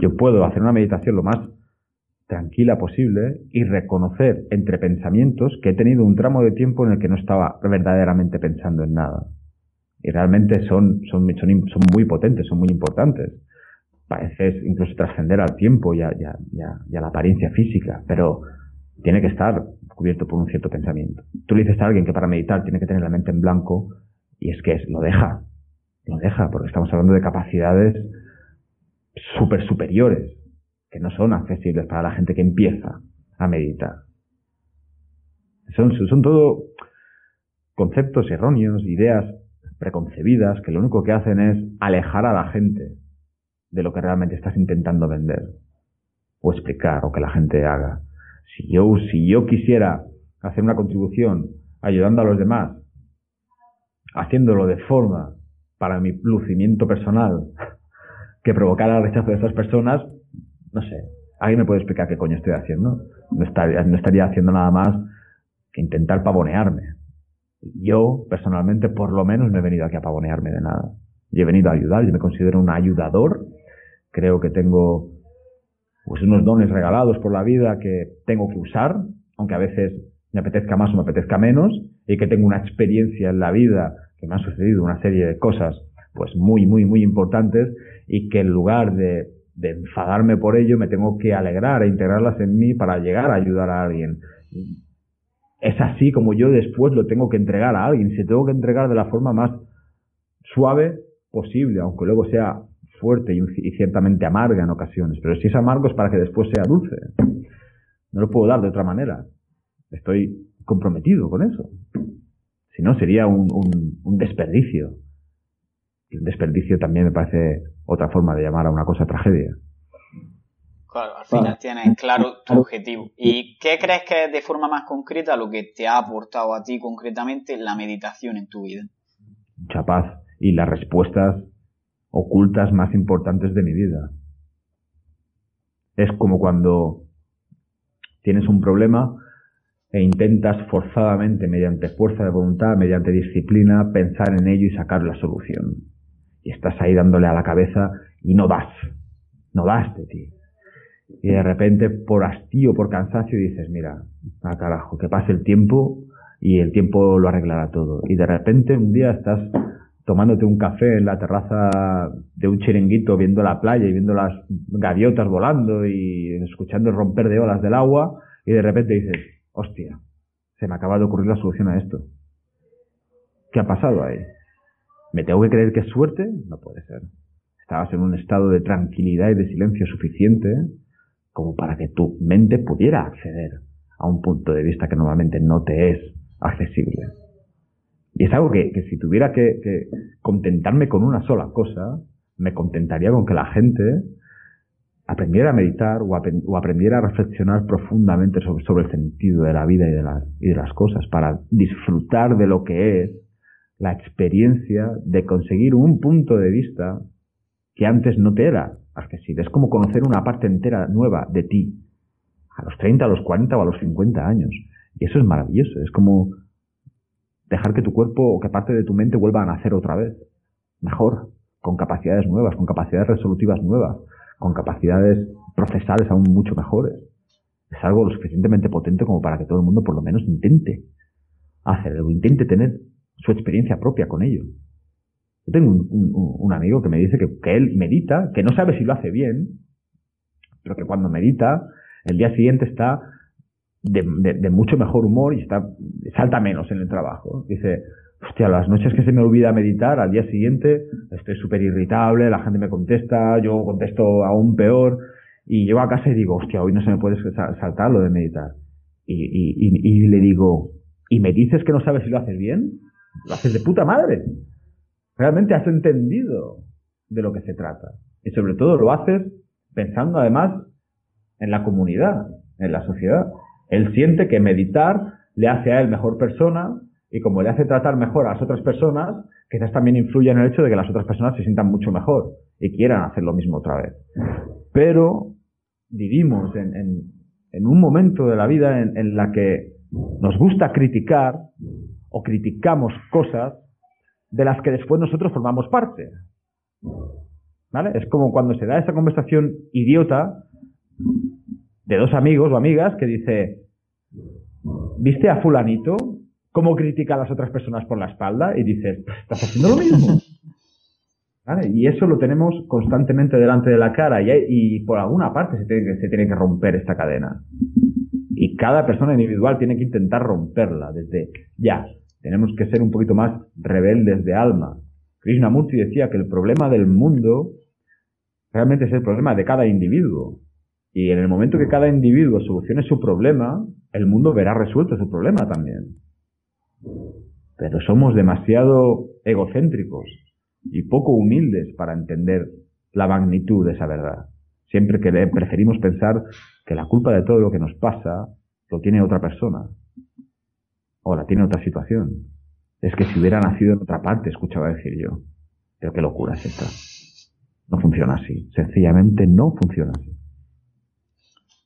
Yo puedo hacer una meditación lo más tranquila posible y reconocer entre pensamientos que he tenido un tramo de tiempo en el que no estaba verdaderamente pensando en nada. Y realmente son, son, son, muy potentes, son muy importantes. Parece incluso trascender al tiempo y a, y a la apariencia física, pero tiene que estar cubierto por un cierto pensamiento. Tú le dices a alguien que para meditar tiene que tener la mente en blanco y es que es, lo deja, lo deja, porque estamos hablando de capacidades súper superiores que no son accesibles para la gente que empieza a meditar. Son, son todo conceptos erróneos, ideas preconcebidas que lo único que hacen es alejar a la gente de lo que realmente estás intentando vender o explicar o que la gente haga. Si yo, si yo quisiera hacer una contribución ayudando a los demás, haciéndolo de forma para mi lucimiento personal que provocara el rechazo de esas personas, no sé, alguien me puede explicar qué coño estoy haciendo. No estaría, no estaría haciendo nada más que intentar pavonearme. Yo, personalmente, por lo menos no he venido aquí a pavonearme de nada. Yo he venido a ayudar, yo me considero un ayudador. Creo que tengo pues unos dones regalados por la vida que tengo que usar, aunque a veces me apetezca más o me apetezca menos, y que tengo una experiencia en la vida que me han sucedido una serie de cosas pues muy, muy, muy importantes y que en lugar de, de enfadarme por ello me tengo que alegrar e integrarlas en mí para llegar a ayudar a alguien. Es así como yo después lo tengo que entregar a alguien, se tengo que entregar de la forma más suave posible, aunque luego sea fuerte y, ciertamente amarga en ocasiones, pero si es amargo es para que después sea dulce. No lo puedo dar de otra manera. Estoy comprometido con eso. Si no, sería un, un, desperdicio. Y un desperdicio también me parece otra forma de llamar a una cosa tragedia. Claro, al final tienes claro tu objetivo. ¿Y qué crees que es de forma más concreta lo que te ha aportado a ti concretamente la meditación en tu vida? Mucha paz y las respuestas ocultas más importantes de mi vida. Es como cuando tienes un problema e intentas forzadamente, mediante fuerza de voluntad, mediante disciplina, pensar en ello y sacar la solución. Y estás ahí dándole a la cabeza y no das, no das de ti. y de repente por hastío, por cansancio dices, mira, a carajo, que pase el tiempo y el tiempo lo arreglará todo. Y de repente un día estás tomándote un café en la terraza de un chiringuito, viendo la playa y viendo las gaviotas volando y escuchando el romper de olas del agua, y de repente dices, hostia, se me acaba de ocurrir la solución a esto. ¿Qué ha pasado ahí? ¿Me tengo que creer que es suerte? No puede ser. Estabas en un estado de tranquilidad y de silencio suficiente como para que tu mente pudiera acceder a un punto de vista que normalmente no te es accesible. Y es algo que, si tuviera que, contentarme con una sola cosa, me contentaría con que la gente aprendiera a meditar o, aprendiera a reflexionar profundamente sobre, el sentido de la vida y de, las, y de las cosas para disfrutar de lo que es la experiencia de conseguir un punto de vista que antes no te era accesible. Es como conocer una parte entera nueva de ti a los 30, a los 40 o a los 50 años. Y eso es maravilloso. Es como dejar que tu cuerpo o que parte de tu mente vuelva a nacer otra vez. Mejor, con capacidades nuevas, con capacidades resolutivas nuevas, con capacidades procesales aún mucho mejores. Es algo lo suficientemente potente como para que todo el mundo por lo menos intente hacerlo, intente tener su experiencia propia con ello. Yo tengo un, amigo que me dice que, que, él medita, que no sabe si lo hace bien, pero que cuando medita, el día siguiente está de, mucho mejor humor y está, salta menos en el trabajo. Dice, hostia, las noches que se me olvida meditar, al día siguiente estoy súper irritable, la gente me contesta, yo contesto aún peor, y llego a casa y digo, hostia, hoy no se me puede saltar lo de meditar. Y, y, y, le digo, ¿y me dices que no sabes si lo haces bien? Lo haces de puta madre. Realmente has entendido de lo que se trata. Y sobre todo lo haces pensando además en la comunidad, en la sociedad. Él siente que meditar le hace a él mejor persona y como le hace tratar mejor a las otras personas, quizás también influye en el hecho de que las otras personas se sientan mucho mejor y quieran hacer lo mismo otra vez. Pero vivimos en, un momento de la vida en, en la que nos gusta criticar o criticamos cosas de las que después nosotros formamos parte. ¿Vale? Es como cuando se da esa conversación idiota de dos amigos o amigas que dice, ¿viste a fulanito cómo critica a las otras personas por la espalda? Y dices, estás haciendo lo mismo. Y eso lo tenemos constantemente delante de la cara y, por alguna parte se tiene, que, se tiene que romper esta cadena. Y cada persona individual tiene que intentar romperla desde ya. Tenemos que ser un poquito más rebeldes de alma. Krishnamurti decía que el problema del mundo realmente es el problema de cada individuo. Y en el momento que cada individuo solucione su problema, el mundo verá resuelto su problema también. Pero somos demasiado egocéntricos y poco humildes para entender la magnitud de esa verdad. Siempre que preferimos pensar que la culpa de todo lo que nos pasa lo tiene otra persona o la tiene otra situación. Es que si hubiera nacido en otra parte, escuchaba decir yo. Pero qué locura es esta. No funciona así. Sencillamente no funciona así.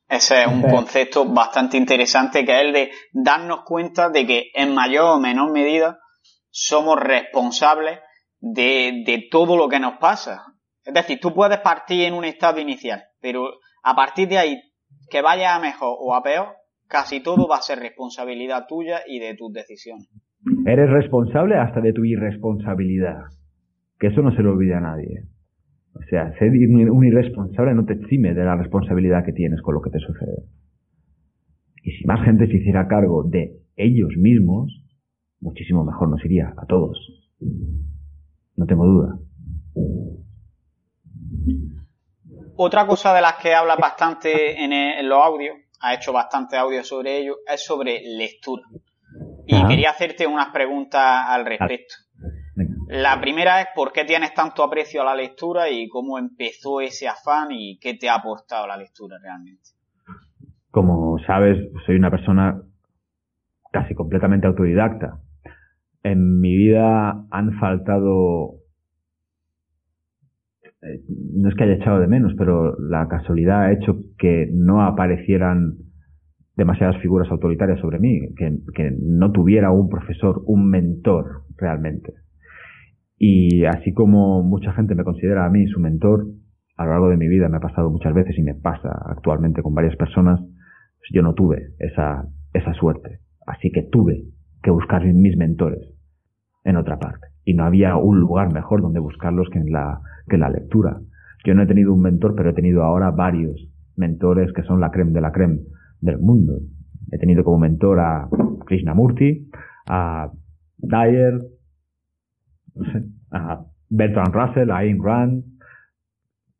Ese es un concepto bastante interesante que es el de darnos cuenta de que en mayor o menor medida somos responsables de, de todo lo que nos pasa. Es decir, tú puedes partir en un estado inicial, pero a partir de ahí, que vaya a mejor o a peor, casi todo va a ser responsabilidad tuya y de tus decisiones. Eres responsable hasta de tu irresponsabilidad. Que eso no se lo olvida a nadie. O sea, ser un irresponsable no te exime de la responsabilidad que tienes con lo que te sucede. Y si más gente se hiciera cargo de ellos mismos, muchísimo mejor nos iría a todos. No tengo duda. Otra cosa de las que habla bastante en, los audios, ha hecho bastante audio sobre ello, es sobre lectura. Y quería hacerte unas preguntas al respecto. La primera es por qué tienes tanto aprecio a la lectura y cómo empezó ese afán y qué te ha aportado la lectura realmente. Como sabes, soy una persona casi completamente autodidacta. En mi vida han faltado, eh, no es que haya echado de menos, pero la casualidad ha hecho que no aparecieran demasiadas figuras autoritarias sobre mí, que, que no tuviera un profesor, un mentor realmente. Y así como mucha gente me considera a mí su mentor, a lo largo de mi vida me ha pasado muchas veces y me pasa actualmente con varias personas, pues yo no tuve esa, esa suerte. Así que tuve que buscar mis mentores en otra parte. Y no había un lugar mejor donde buscarlos que en la, que en la lectura. Yo no he tenido un mentor, pero he tenido ahora varios mentores que son la creme de la creme del mundo. He tenido como mentor a Krishnamurti, a Dyer, a Bertrand Russell, a Ayn Rand.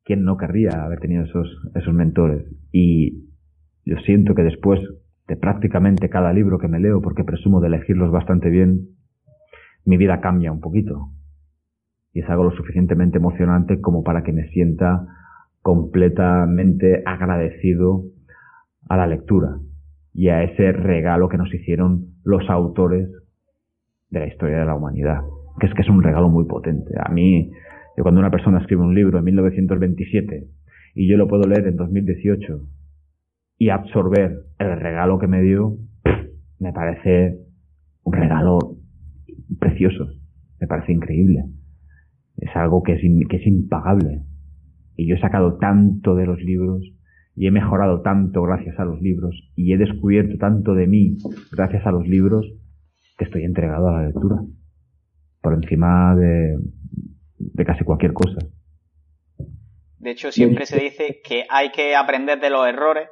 ¿Quién no querría haber tenido esos, esos mentores? Y yo siento que después de prácticamente cada libro que me leo, porque presumo de elegirlos bastante bien, mi vida cambia un poquito. Y es algo lo suficientemente emocionante como para que me sienta completamente agradecido a la lectura y a ese regalo que nos hicieron los autores de la historia de la humanidad, que es que es un regalo muy potente. A mí, cuando una persona escribe un libro en 1927 y yo lo puedo leer en 2018 y absorber el regalo que me dio, me parece un regalo precioso, me parece increíble. Es algo que es, que es impagable. Y yo he sacado tanto de los libros y he mejorado tanto gracias a los libros y he descubierto tanto de mí gracias a los libros que estoy entregado a la lectura por encima de, de casi cualquier cosa. De hecho, siempre se dice que hay que aprender de los errores,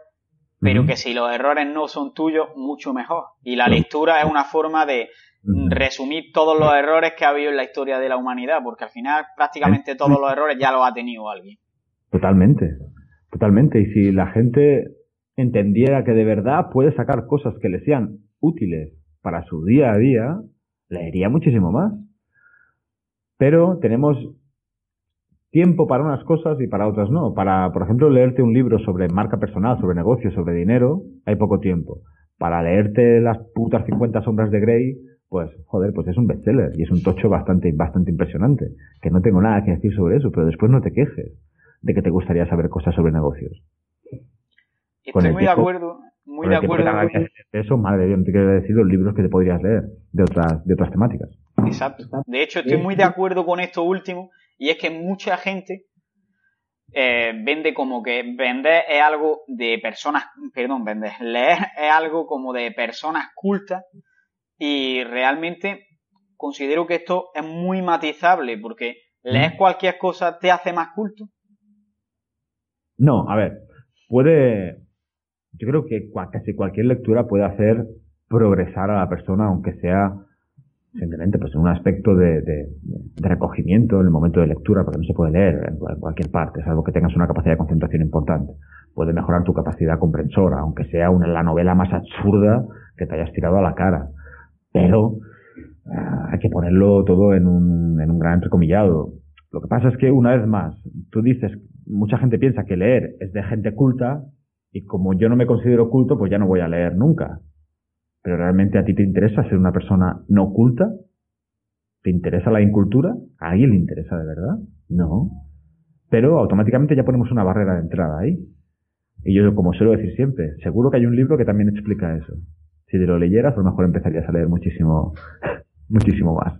pero que si los errores no son tuyos, mucho mejor. Y la lectura es una forma de resumir todos los errores que ha habido en la historia de la humanidad, porque al final prácticamente todos los errores ya los ha tenido alguien. Totalmente. Totalmente. Y si la gente entendiera que de verdad puede sacar cosas que le sean útiles para su día a día, leería muchísimo más. Pero tenemos tiempo para unas cosas y para otras no. Para, por ejemplo, leerte un libro sobre marca personal, sobre negocios, sobre dinero, hay poco tiempo. Para leerte las putas 50 sombras de Grey, pues, joder, pues es un bestseller y es un tocho bastante, bastante impresionante. Que no tengo nada que decir sobre eso, pero después no te quejes de que te gustaría saber cosas sobre negocios. Estoy muy de acuerdo, muy de acuerdo. Eso, madre mía, no te quiero decir los libros que te podrías leer de otras, de otras temáticas. Exacto. De hecho, estoy muy de acuerdo con esto último, y es que mucha gente eh, vende como que vender es algo de personas, perdón, vender, leer es algo como de personas cultas, y realmente considero que esto es muy matizable, porque leer mm. cualquier cosa te hace más culto. No, a ver, puede, yo creo que casi cualquier lectura puede hacer progresar a la persona, aunque sea simplemente pues en un aspecto de, de, recogimiento en el momento de lectura, porque no se puede leer en cualquier parte, salvo que tengas una capacidad de concentración importante. Puede mejorar tu capacidad comprensora, aunque sea una, la novela más absurda que te hayas tirado a la cara. Pero ah, hay que ponerlo todo en un, en un gran entrecomillado. Lo que pasa es que, una vez más, tú dices mucha gente piensa que leer es de gente culta y como yo no me considero culto, pues ya no voy a leer nunca. Pero realmente a ti te interesa ser una persona no culta? ¿Te interesa la incultura? ¿A alguien le interesa de verdad? No. Pero automáticamente ya ponemos una barrera de entrada ahí. Y yo, como suelo decir siempre, seguro que hay un libro que también explica eso. Si te lo leyeras, a lo mejor empezarías a leer muchísimo, muchísimo más.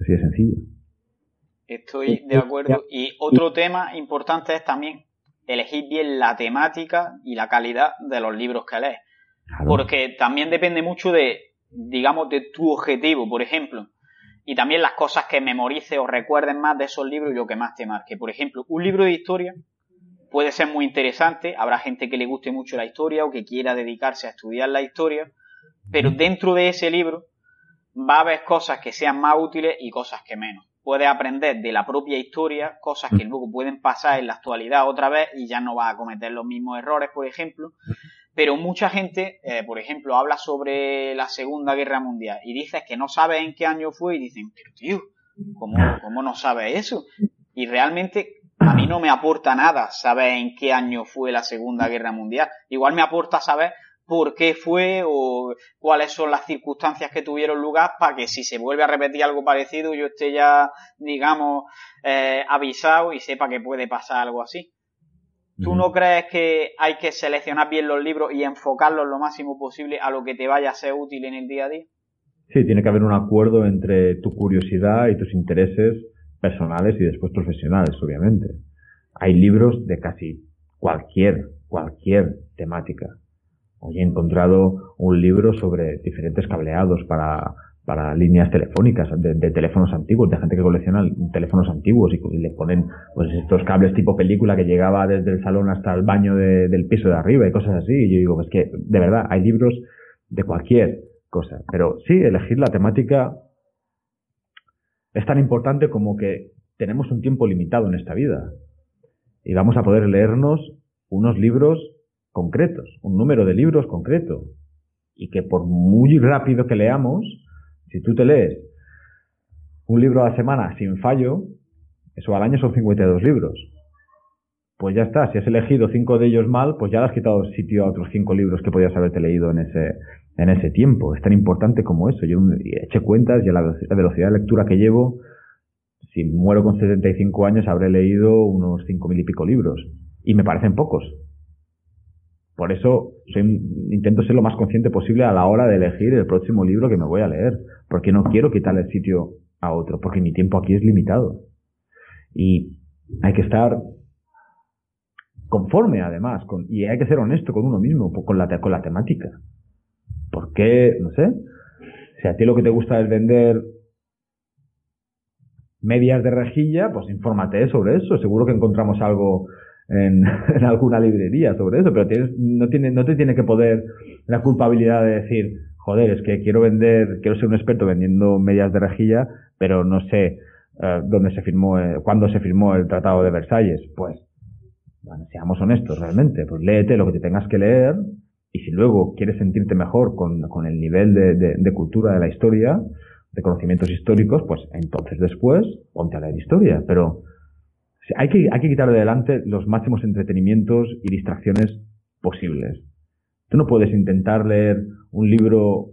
Así de sencillo. Estoy de acuerdo. Y otro tema importante es también elegir bien la temática y la calidad de los libros que lees. Porque también depende mucho de, digamos, de tu objetivo, por ejemplo. Y también las cosas que memorices o recuerden más de esos libros y lo que más te marque. Por ejemplo, un libro de historia puede ser muy interesante. Habrá gente que le guste mucho la historia o que quiera dedicarse a estudiar la historia. Pero dentro de ese libro va a haber cosas que sean más útiles y cosas que menos puedes aprender de la propia historia cosas que luego pueden pasar en la actualidad otra vez y ya no vas a cometer los mismos errores, por ejemplo. Pero mucha gente, eh, por ejemplo, habla sobre la Segunda Guerra Mundial y dices que no sabes en qué año fue y dicen, pero tío, ¿cómo, cómo no sabes eso? Y realmente a mí no me aporta nada saber en qué año fue la Segunda Guerra Mundial. Igual me aporta saber por qué fue o cuáles son las circunstancias que tuvieron lugar para que si se vuelve a repetir algo parecido yo esté ya, digamos, eh, avisado y sepa que puede pasar algo así. ¿Tú no crees que hay que seleccionar bien los libros y enfocarlos lo máximo posible a lo que te vaya a ser útil en el día a día? Sí, tiene que haber un acuerdo entre tu curiosidad y tus intereses personales y después profesionales, obviamente. hay libros de casi cualquier, cualquier temática. Hoy he encontrado un libro sobre diferentes cableados para, para líneas telefónicas, de, teléfonos antiguos, de gente que colecciona teléfonos antiguos y, le ponen pues estos cables tipo película que llegaba desde el salón hasta el baño del piso de arriba y cosas así. Y yo digo, pues que de verdad hay libros de cualquier cosa. Pero sí, elegir la temática es tan importante como que tenemos un tiempo limitado en esta vida y vamos a poder leernos unos libros concretos, un número de libros concreto. Y que por muy rápido que leamos, si tú te lees un libro a la semana sin fallo, eso al año son 52 libros. Pues ya está, si has elegido cinco de ellos mal, pues ya le has quitado sitio a otros cinco libros que podías haberte leído en ese, en ese tiempo. Es tan importante como eso. Yo eché cuentas y a la velocidad de lectura que llevo, si muero con 75 años habré leído unos cinco mil y pico libros. Y me parecen pocos. Por eso intento ser lo más consciente posible a la hora de elegir el próximo libro que me voy a leer, porque no quiero quitarle el sitio a otro, porque mi tiempo aquí es limitado. Y hay que estar conforme además, y hay que ser honesto con uno mismo, con la, con la temática. Porque, no sé, si a ti lo que te gusta es vender medias de rejilla, pues infórmate sobre eso. Seguro que encontramos algo en, alguna librería sobre eso, pero tienes, no, tiene, no te tiene que poder la culpabilidad de decir, joder, es que quiero vender, quiero ser un experto vendiendo medias de rejilla, pero no sé eh, dónde se firmó, eh, cuándo se firmó el Tratado de Versalles. Pues, bueno, seamos honestos realmente, pues léete lo que te tengas que leer y si luego quieres sentirte mejor con, con el nivel de, de, de cultura de la historia, de conocimientos históricos, pues entonces después ponte a leer historia, pero hay que, hay que quitar de delante los máximos entretenimientos y distracciones posibles. Tú no puedes intentar leer un libro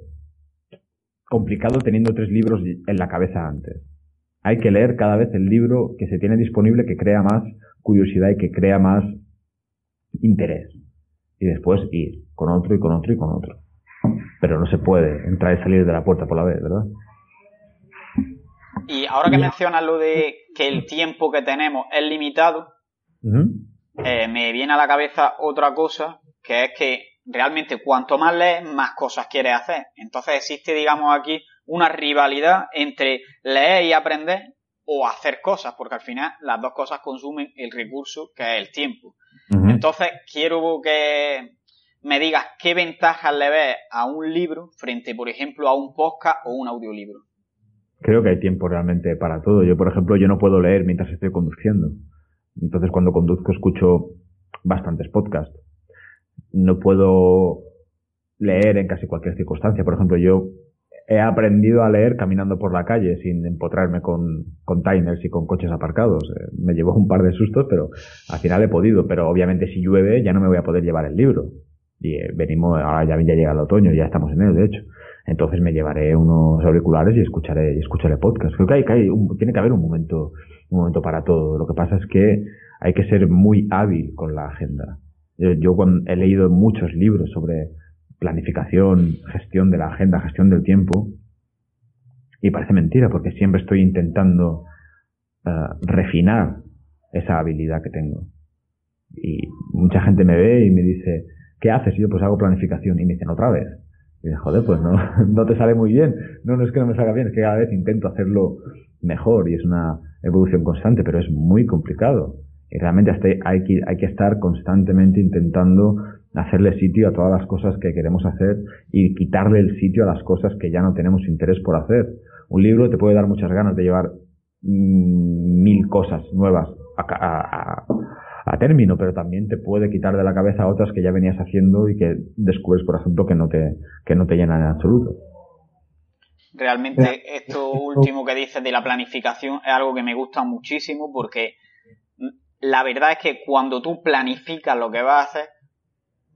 complicado teniendo tres libros en la cabeza antes. Hay que leer cada vez el libro que se tiene disponible que crea más curiosidad y que crea más interés. Y después ir con otro y con otro y con otro. Pero no se puede entrar y salir de la puerta por la vez, ¿verdad? Y ahora que mencionas lo de que el tiempo que tenemos es limitado, eh, me viene a la cabeza otra cosa, que es que realmente cuanto más lees, más cosas quieres hacer. Entonces existe, digamos, aquí una rivalidad entre leer y aprender o hacer cosas, porque al final las dos cosas consumen el recurso que es el tiempo. Entonces quiero que me digas qué ventajas le ves a un libro frente, por ejemplo, a un podcast o un audiolibro creo que hay tiempo realmente para todo. Yo, por ejemplo, yo no puedo leer mientras estoy conduciendo. Entonces, cuando conduzco, escucho bastantes podcasts. No puedo leer en casi cualquier circunstancia. Por ejemplo, yo he aprendido a leer caminando por la calle sin empotrarme con, con timers y con coches aparcados. Eh, me llevó un par de sustos, pero al final he podido. Pero obviamente si llueve ya no me voy a poder llevar el libro. Y eh, venimos, ahora ya, ya llega el otoño, ya estamos en él, de hecho entonces me llevaré unos auriculares y escucharé, y escucharé podcast. Creo que hay, que hay tiene que haber un momento, un momento para todo. Lo que pasa es que hay que ser muy hábil con la agenda. Yo, cuando he leído muchos libros sobre planificación, gestión de la agenda, gestión del tiempo, y parece mentira porque siempre estoy intentando uh, refinar esa habilidad que tengo. Y mucha gente me ve y me dice, ¿qué haces? Y yo pues hago planificación y me dicen otra vez. Joder, pues no, no te sale muy bien. No, no es que no me salga bien, es que cada vez intento hacerlo mejor y es una evolución constante, pero es muy complicado. Y realmente hay que, hay que estar constantemente intentando hacerle sitio a todas las cosas que queremos hacer y quitarle el sitio a las cosas que ya no tenemos interés por hacer. Un libro te puede dar muchas ganas de llevar mm, mil cosas nuevas a, a término, pero también te puede quitar de la cabeza otras que ya venías haciendo y que descubres, por ejemplo, que no te, que no te llenan en absoluto. Realmente esto último que dices de la planificación es algo que me gusta muchísimo porque la verdad es que cuando tú planificas lo que vas a hacer,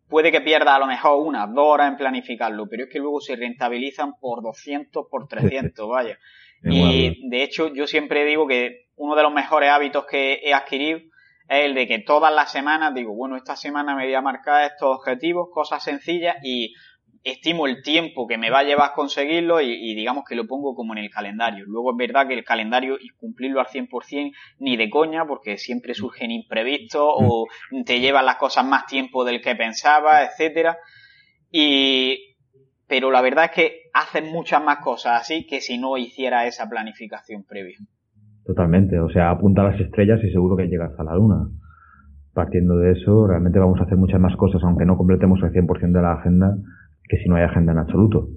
puede que pierdas a lo mejor unas dos horas en planificarlo, pero es que luego se rentabilizan por 200, por 300, vaya. Y de hecho yo siempre digo que uno de los mejores hábitos que he adquirido es el de que todas las semanas digo, bueno, esta semana me voy a marcar estos objetivos, cosas sencillas y estimo el tiempo que me va a llevar a conseguirlo y, digamos que lo pongo como en el calendario. Luego es verdad que el calendario y cumplirlo al 100% ni de coña porque siempre surgen imprevistos o te llevan las cosas más tiempo del que pensaba, etcétera. Y pero la verdad es que hacen muchas más cosas así que si no hiciera esa planificación previa. Totalmente, o sea, apunta a las estrellas y seguro que llegas a la luna. Partiendo de eso, realmente vamos a hacer muchas más cosas, aunque no completemos el 100% de la agenda, que si no hay agenda en absoluto.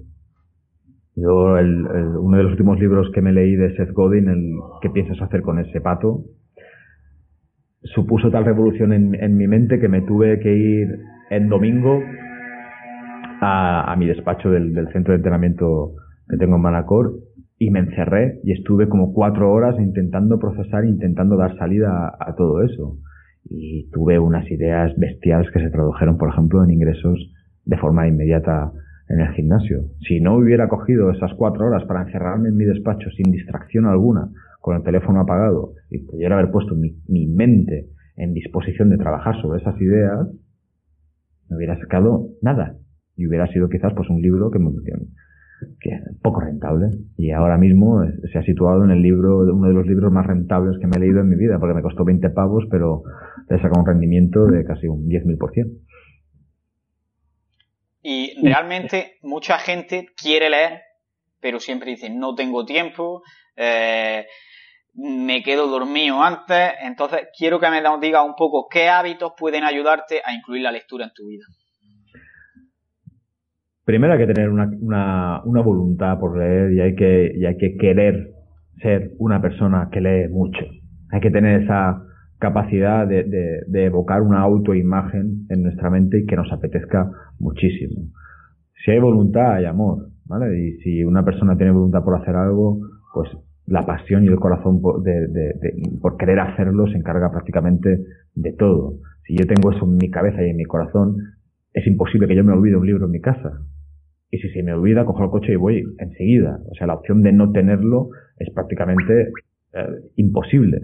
Yo, el, uno de los últimos libros que me leí de Seth Godin, el ¿Qué piensas hacer con ese pato? supuso tal revolución en, mi mente que me tuve que ir en domingo a, mi despacho del, centro de entrenamiento que tengo en Manacor y me encerré y estuve como cuatro horas intentando procesar, intentando dar salida a todo eso. Y tuve unas ideas bestiales que se tradujeron, por ejemplo, en ingresos de forma inmediata en el gimnasio. Si no hubiera cogido esas cuatro horas para encerrarme en mi despacho sin distracción alguna, con el teléfono apagado, y pudiera haber puesto mi, mente en disposición de trabajar sobre esas ideas, no hubiera sacado nada. Y hubiera sido quizás pues un libro que, que, poco rentable. Y ahora mismo se ha situado en el libro, uno de los libros más rentables que me he leído en mi vida, porque me costó 20 pavos, pero he sacado un rendimiento de casi un 10.000%. Y realmente mucha gente quiere leer, pero siempre dice, no tengo tiempo, eh, me quedo dormido antes, entonces quiero que me digas un poco qué hábitos pueden ayudarte a incluir la lectura en tu vida. Primero hay que tener una, una, una voluntad por leer y hay, que, y hay que querer ser una persona que lee mucho. Hay que tener esa, capacidad de, de, evocar una autoimagen en nuestra mente y que nos apetezca muchísimo. Si hay voluntad, hay amor, ¿vale? Y si una persona tiene voluntad por hacer algo, pues la pasión y el corazón por, de, por querer hacerlo se encarga prácticamente de todo. Si yo tengo eso en mi cabeza y en mi corazón, es imposible que yo me olvide un libro en mi casa. Y si se me olvida, cojo el coche y voy enseguida. O sea, la opción de no tenerlo es prácticamente eh, imposible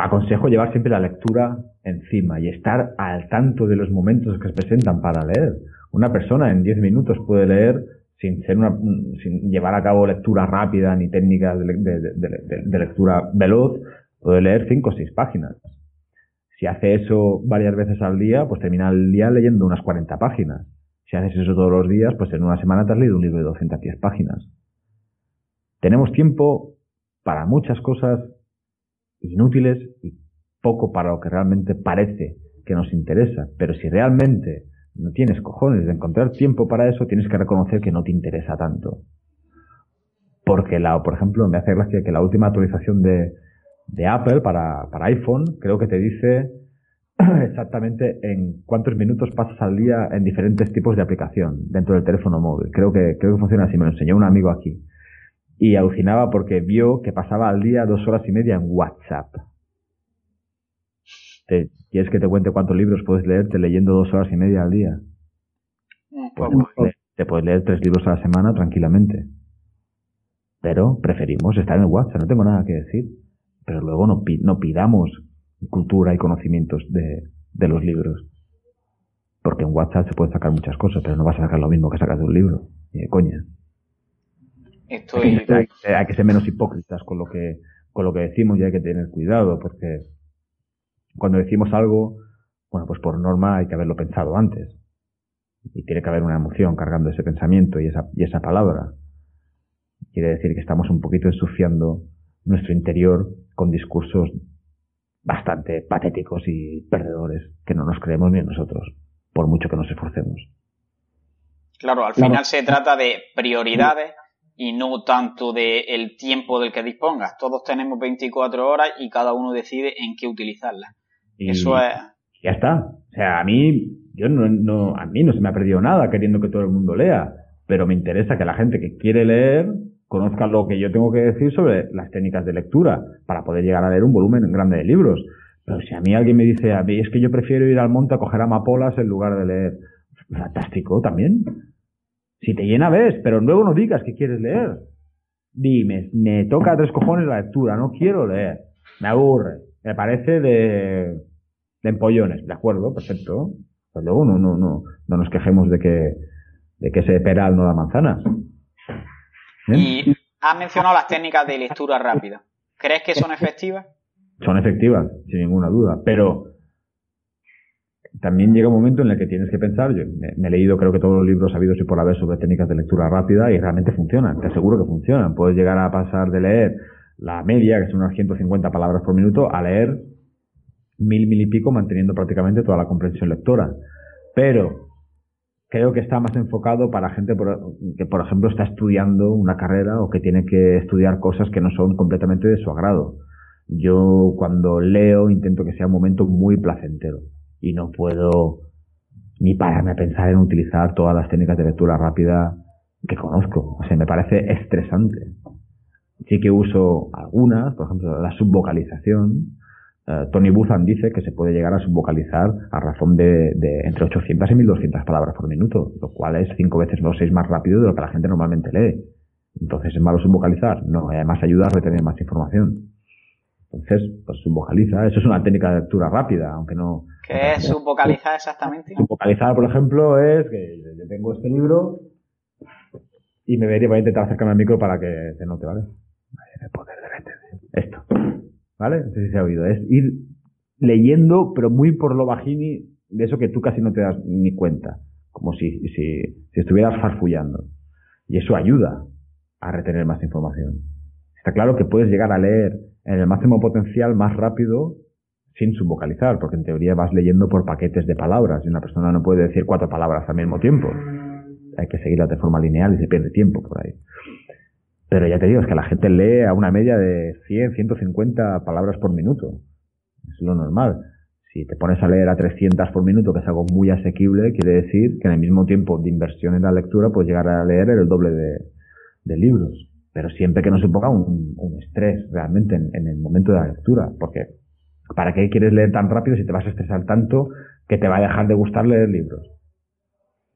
aconsejo llevar siempre la lectura encima y estar al tanto de los momentos que se presentan para leer. Una persona en 10 minutos puede leer sin, una, sin llevar a cabo lectura rápida ni técnicas de, lectura veloz, puede leer 5 o 6 páginas. Si hace eso varias veces al día, pues termina el día leyendo unas 40 páginas. Si haces eso todos los días, pues en una semana te has leído un libro de 210 páginas. Tenemos tiempo para muchas cosas inútiles y poco para lo que realmente parece que nos interesa. Pero si realmente no tienes cojones de encontrar tiempo para eso, tienes que reconocer que no te interesa tanto. Porque la, por ejemplo, me hace gracia que la última actualización de, Apple para iPhone creo que te dice exactamente en cuántos minutos pasas al día en diferentes tipos de aplicación dentro del teléfono móvil. Creo que, creo que funciona así, me lo enseñó un amigo aquí y alucinaba porque vio que pasaba al día dos horas y media en WhatsApp. ¿Te, ¿Quieres que te cuente cuántos libros puedes leerte leyendo dos horas y media al día? Pues te, puedes leer, tres libros a la semana tranquilamente. Pero preferimos estar en WhatsApp, no tengo nada que decir. Pero luego no, no pidamos cultura y conocimientos de, de los libros. Porque en WhatsApp se pueden sacar muchas cosas, pero no vas a sacar lo mismo que sacas de un libro. Ni de coña. Hay, que ser menos hipócritas con lo que con lo que decimos y hay que tener cuidado porque cuando decimos algo, bueno, pues por norma hay que haberlo pensado antes y tiene que haber una emoción cargando ese pensamiento y esa y esa palabra. Quiere decir que estamos un poquito ensuciando nuestro interior con discursos bastante patéticos y perdedores que no nos creemos ni nosotros, por mucho que nos esforcemos. Claro, al final se trata de prioridades y no tanto del el tiempo del que dispongas. Todos tenemos 24 horas y cada uno decide en qué utilizarlas. Eso es... Ya está. O sea, a mí, yo no, no, a mí no se me ha perdido nada queriendo que todo el mundo lea, pero me interesa que la gente que quiere leer conozca lo que yo tengo que decir sobre las técnicas de lectura para poder llegar a leer un volumen grande de libros. Pero si a mí alguien me dice, a mí es que yo prefiero ir al monte a coger amapolas en lugar de leer, fantástico también. Si te llena, ves, pero luego no digas que quieres leer. Dime, me toca tres cojones la lectura, no quiero leer. Me aburre. Me parece de, de empollones, ¿de acuerdo? Perfecto. Pues luego no, no, no, no nos quejemos de que, de que ese peral no da manzanas. Y has mencionado las técnicas de lectura rápida. ¿Crees que son efectivas? Son efectivas, sin ninguna duda, pero también llega un momento en el que tienes que pensar, yo me, he leído creo que todos los libros habidos y por haber sobre técnicas de lectura rápida y realmente funcionan, te aseguro que funcionan. Puedes llegar a pasar de leer la media, que son unas 150 palabras por minuto, a leer mil, mil y pico, manteniendo prácticamente toda la comprensión lectora. Pero creo que está más enfocado para gente que, por ejemplo, está estudiando una carrera o que tiene que estudiar cosas que no son completamente de su agrado. Yo cuando leo intento que sea un momento muy placentero y no puedo ni pararme a pensar en utilizar todas las técnicas de lectura rápida que conozco. O sea, me parece estresante. Sí que uso algunas, por ejemplo, la subvocalización. Eh, Tony Buzan dice que se puede llegar a subvocalizar a razón de, entre 800 y 1200 palabras por minuto, lo cual es cinco veces o seis más rápido de lo que la gente normalmente lee. Entonces, ¿es malo subvocalizar? No, además ayuda a retener más información. Entonces, pues subvocaliza. Eso es una técnica de lectura rápida, aunque no... ¿Qué es subvocalizar exactamente? Subvocalizar, por ejemplo, es que yo tengo este libro y me voy a intentar acercarme al micro para que se note, ¿vale? El poder de Esto. ¿Vale? No sé si se ha oído. Es ir leyendo, pero muy por lo bajini, de eso que tú casi no te das ni cuenta. Como si, si, si estuvieras farfullando. Y eso ayuda a retener más información. Está claro que puedes llegar a leer en el máximo potencial más rápido sin subvocalizar, porque en teoría vas leyendo por paquetes de palabras y una persona no puede decir cuatro palabras al mismo tiempo. Hay que seguirlas de forma lineal y se pierde tiempo por ahí. Pero ya te digo, es que la gente lee a una media de 100, 150 palabras por minuto. Es lo normal. Si te pones a leer a 300 por minuto, que es algo muy asequible, quiere decir que en el mismo tiempo de inversión en la lectura puedes llegar a leer el doble de, libros pero siempre que no se ponga un, estrés realmente en, el momento de la lectura, porque ¿para qué quieres leer tan rápido si te vas a estresar tanto que te va a dejar de gustar leer libros?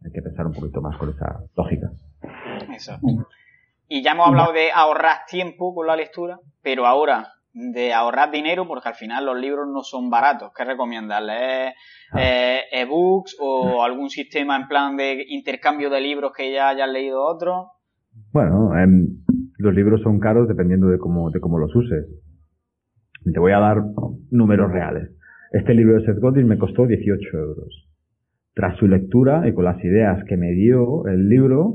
Hay que pensar un poquito más con esa lógica. Exacto. Y ya hemos hablado de ahorrar tiempo con la lectura, pero ahora de ahorrar dinero, porque al final los libros no son baratos. ¿Qué recomiendas? ¿Leer ah. eh, ebooks o algún sistema en plan de intercambio de libros que ya hayas leído otro? Bueno, em, los libros son caros dependiendo de cómo, de cómo los uses. Te voy a dar números reales. Este libro de Seth Godin me costó 18 euros. Tras su lectura y con las ideas que me dio el libro,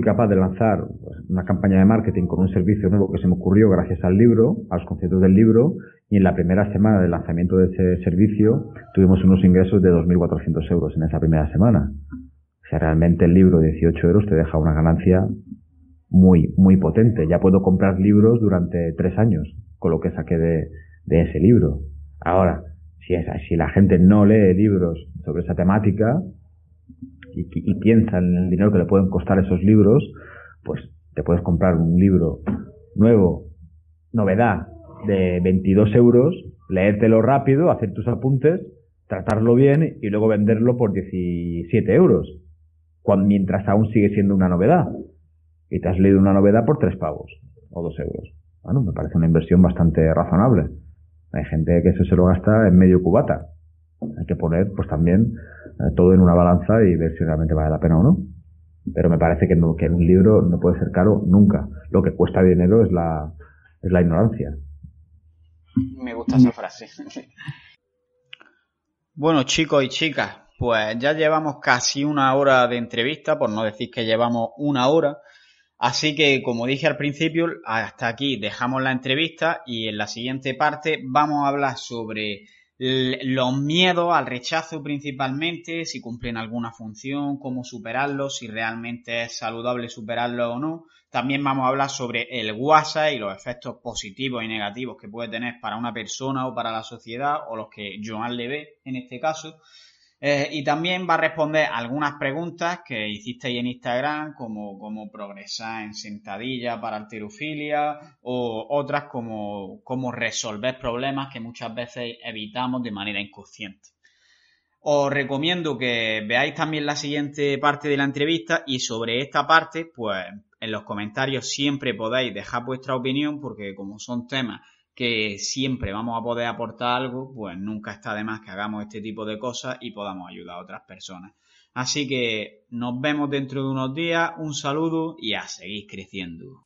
capaz de lanzar una campaña de marketing con un servicio nuevo que se me ocurrió gracias al libro, a los conceptos del libro, y en la primera semana del lanzamiento de ese servicio tuvimos unos ingresos de 2.400 euros en esa primera semana. O sea, realmente el libro de 18 euros te deja una ganancia muy, muy potente. Ya puedo comprar libros durante tres años con lo que saqué de, ese libro. Ahora, si, si la gente no lee libros sobre esa temática y, y piensa en el dinero que le pueden costar esos libros, pues te puedes comprar un libro nuevo, novedad, de 22 euros, leértelo rápido, hacer tus apuntes, tratarlo bien y luego venderlo por 17 euros, cuando, mientras aún sigue siendo una novedad y te has leído una novedad por tres pavos o dos euros. Bueno, me parece una inversión bastante razonable. Hay gente que eso se lo gasta en medio cubata. Hay que poner, pues también, todo en una balanza y ver si realmente vale la pena o no. Pero me parece que, que un libro no puede ser caro nunca. Lo que cuesta dinero es la, es la ignorancia. Me gusta esa frase. bueno, chicos y chicas, pues ya llevamos casi una hora de entrevista, por no decir que llevamos una hora. Así que, como dije al principio, hasta aquí dejamos la entrevista y en la siguiente parte vamos a hablar sobre los miedos al rechazo principalmente, si cumplen alguna función, cómo superarlos, si realmente es saludable superarlo o no. También vamos a hablar sobre el WhatsApp y los efectos positivos y negativos que puede tener para una persona o para la sociedad, o los que Joan le ve en este caso. Eh, y también va a responder algunas preguntas que hicisteis en Instagram, como cómo progresar en sentadilla para alterofilia, o otras como cómo resolver problemas que muchas veces evitamos de manera inconsciente. Os recomiendo que veáis también la siguiente parte de la entrevista y sobre esta parte, pues en los comentarios siempre podéis dejar vuestra opinión porque como son temas que siempre vamos a poder aportar algo, pues nunca está de más que hagamos este tipo de cosas y podamos ayudar a otras personas. Así que nos vemos dentro de unos días, un saludo y a seguir creciendo.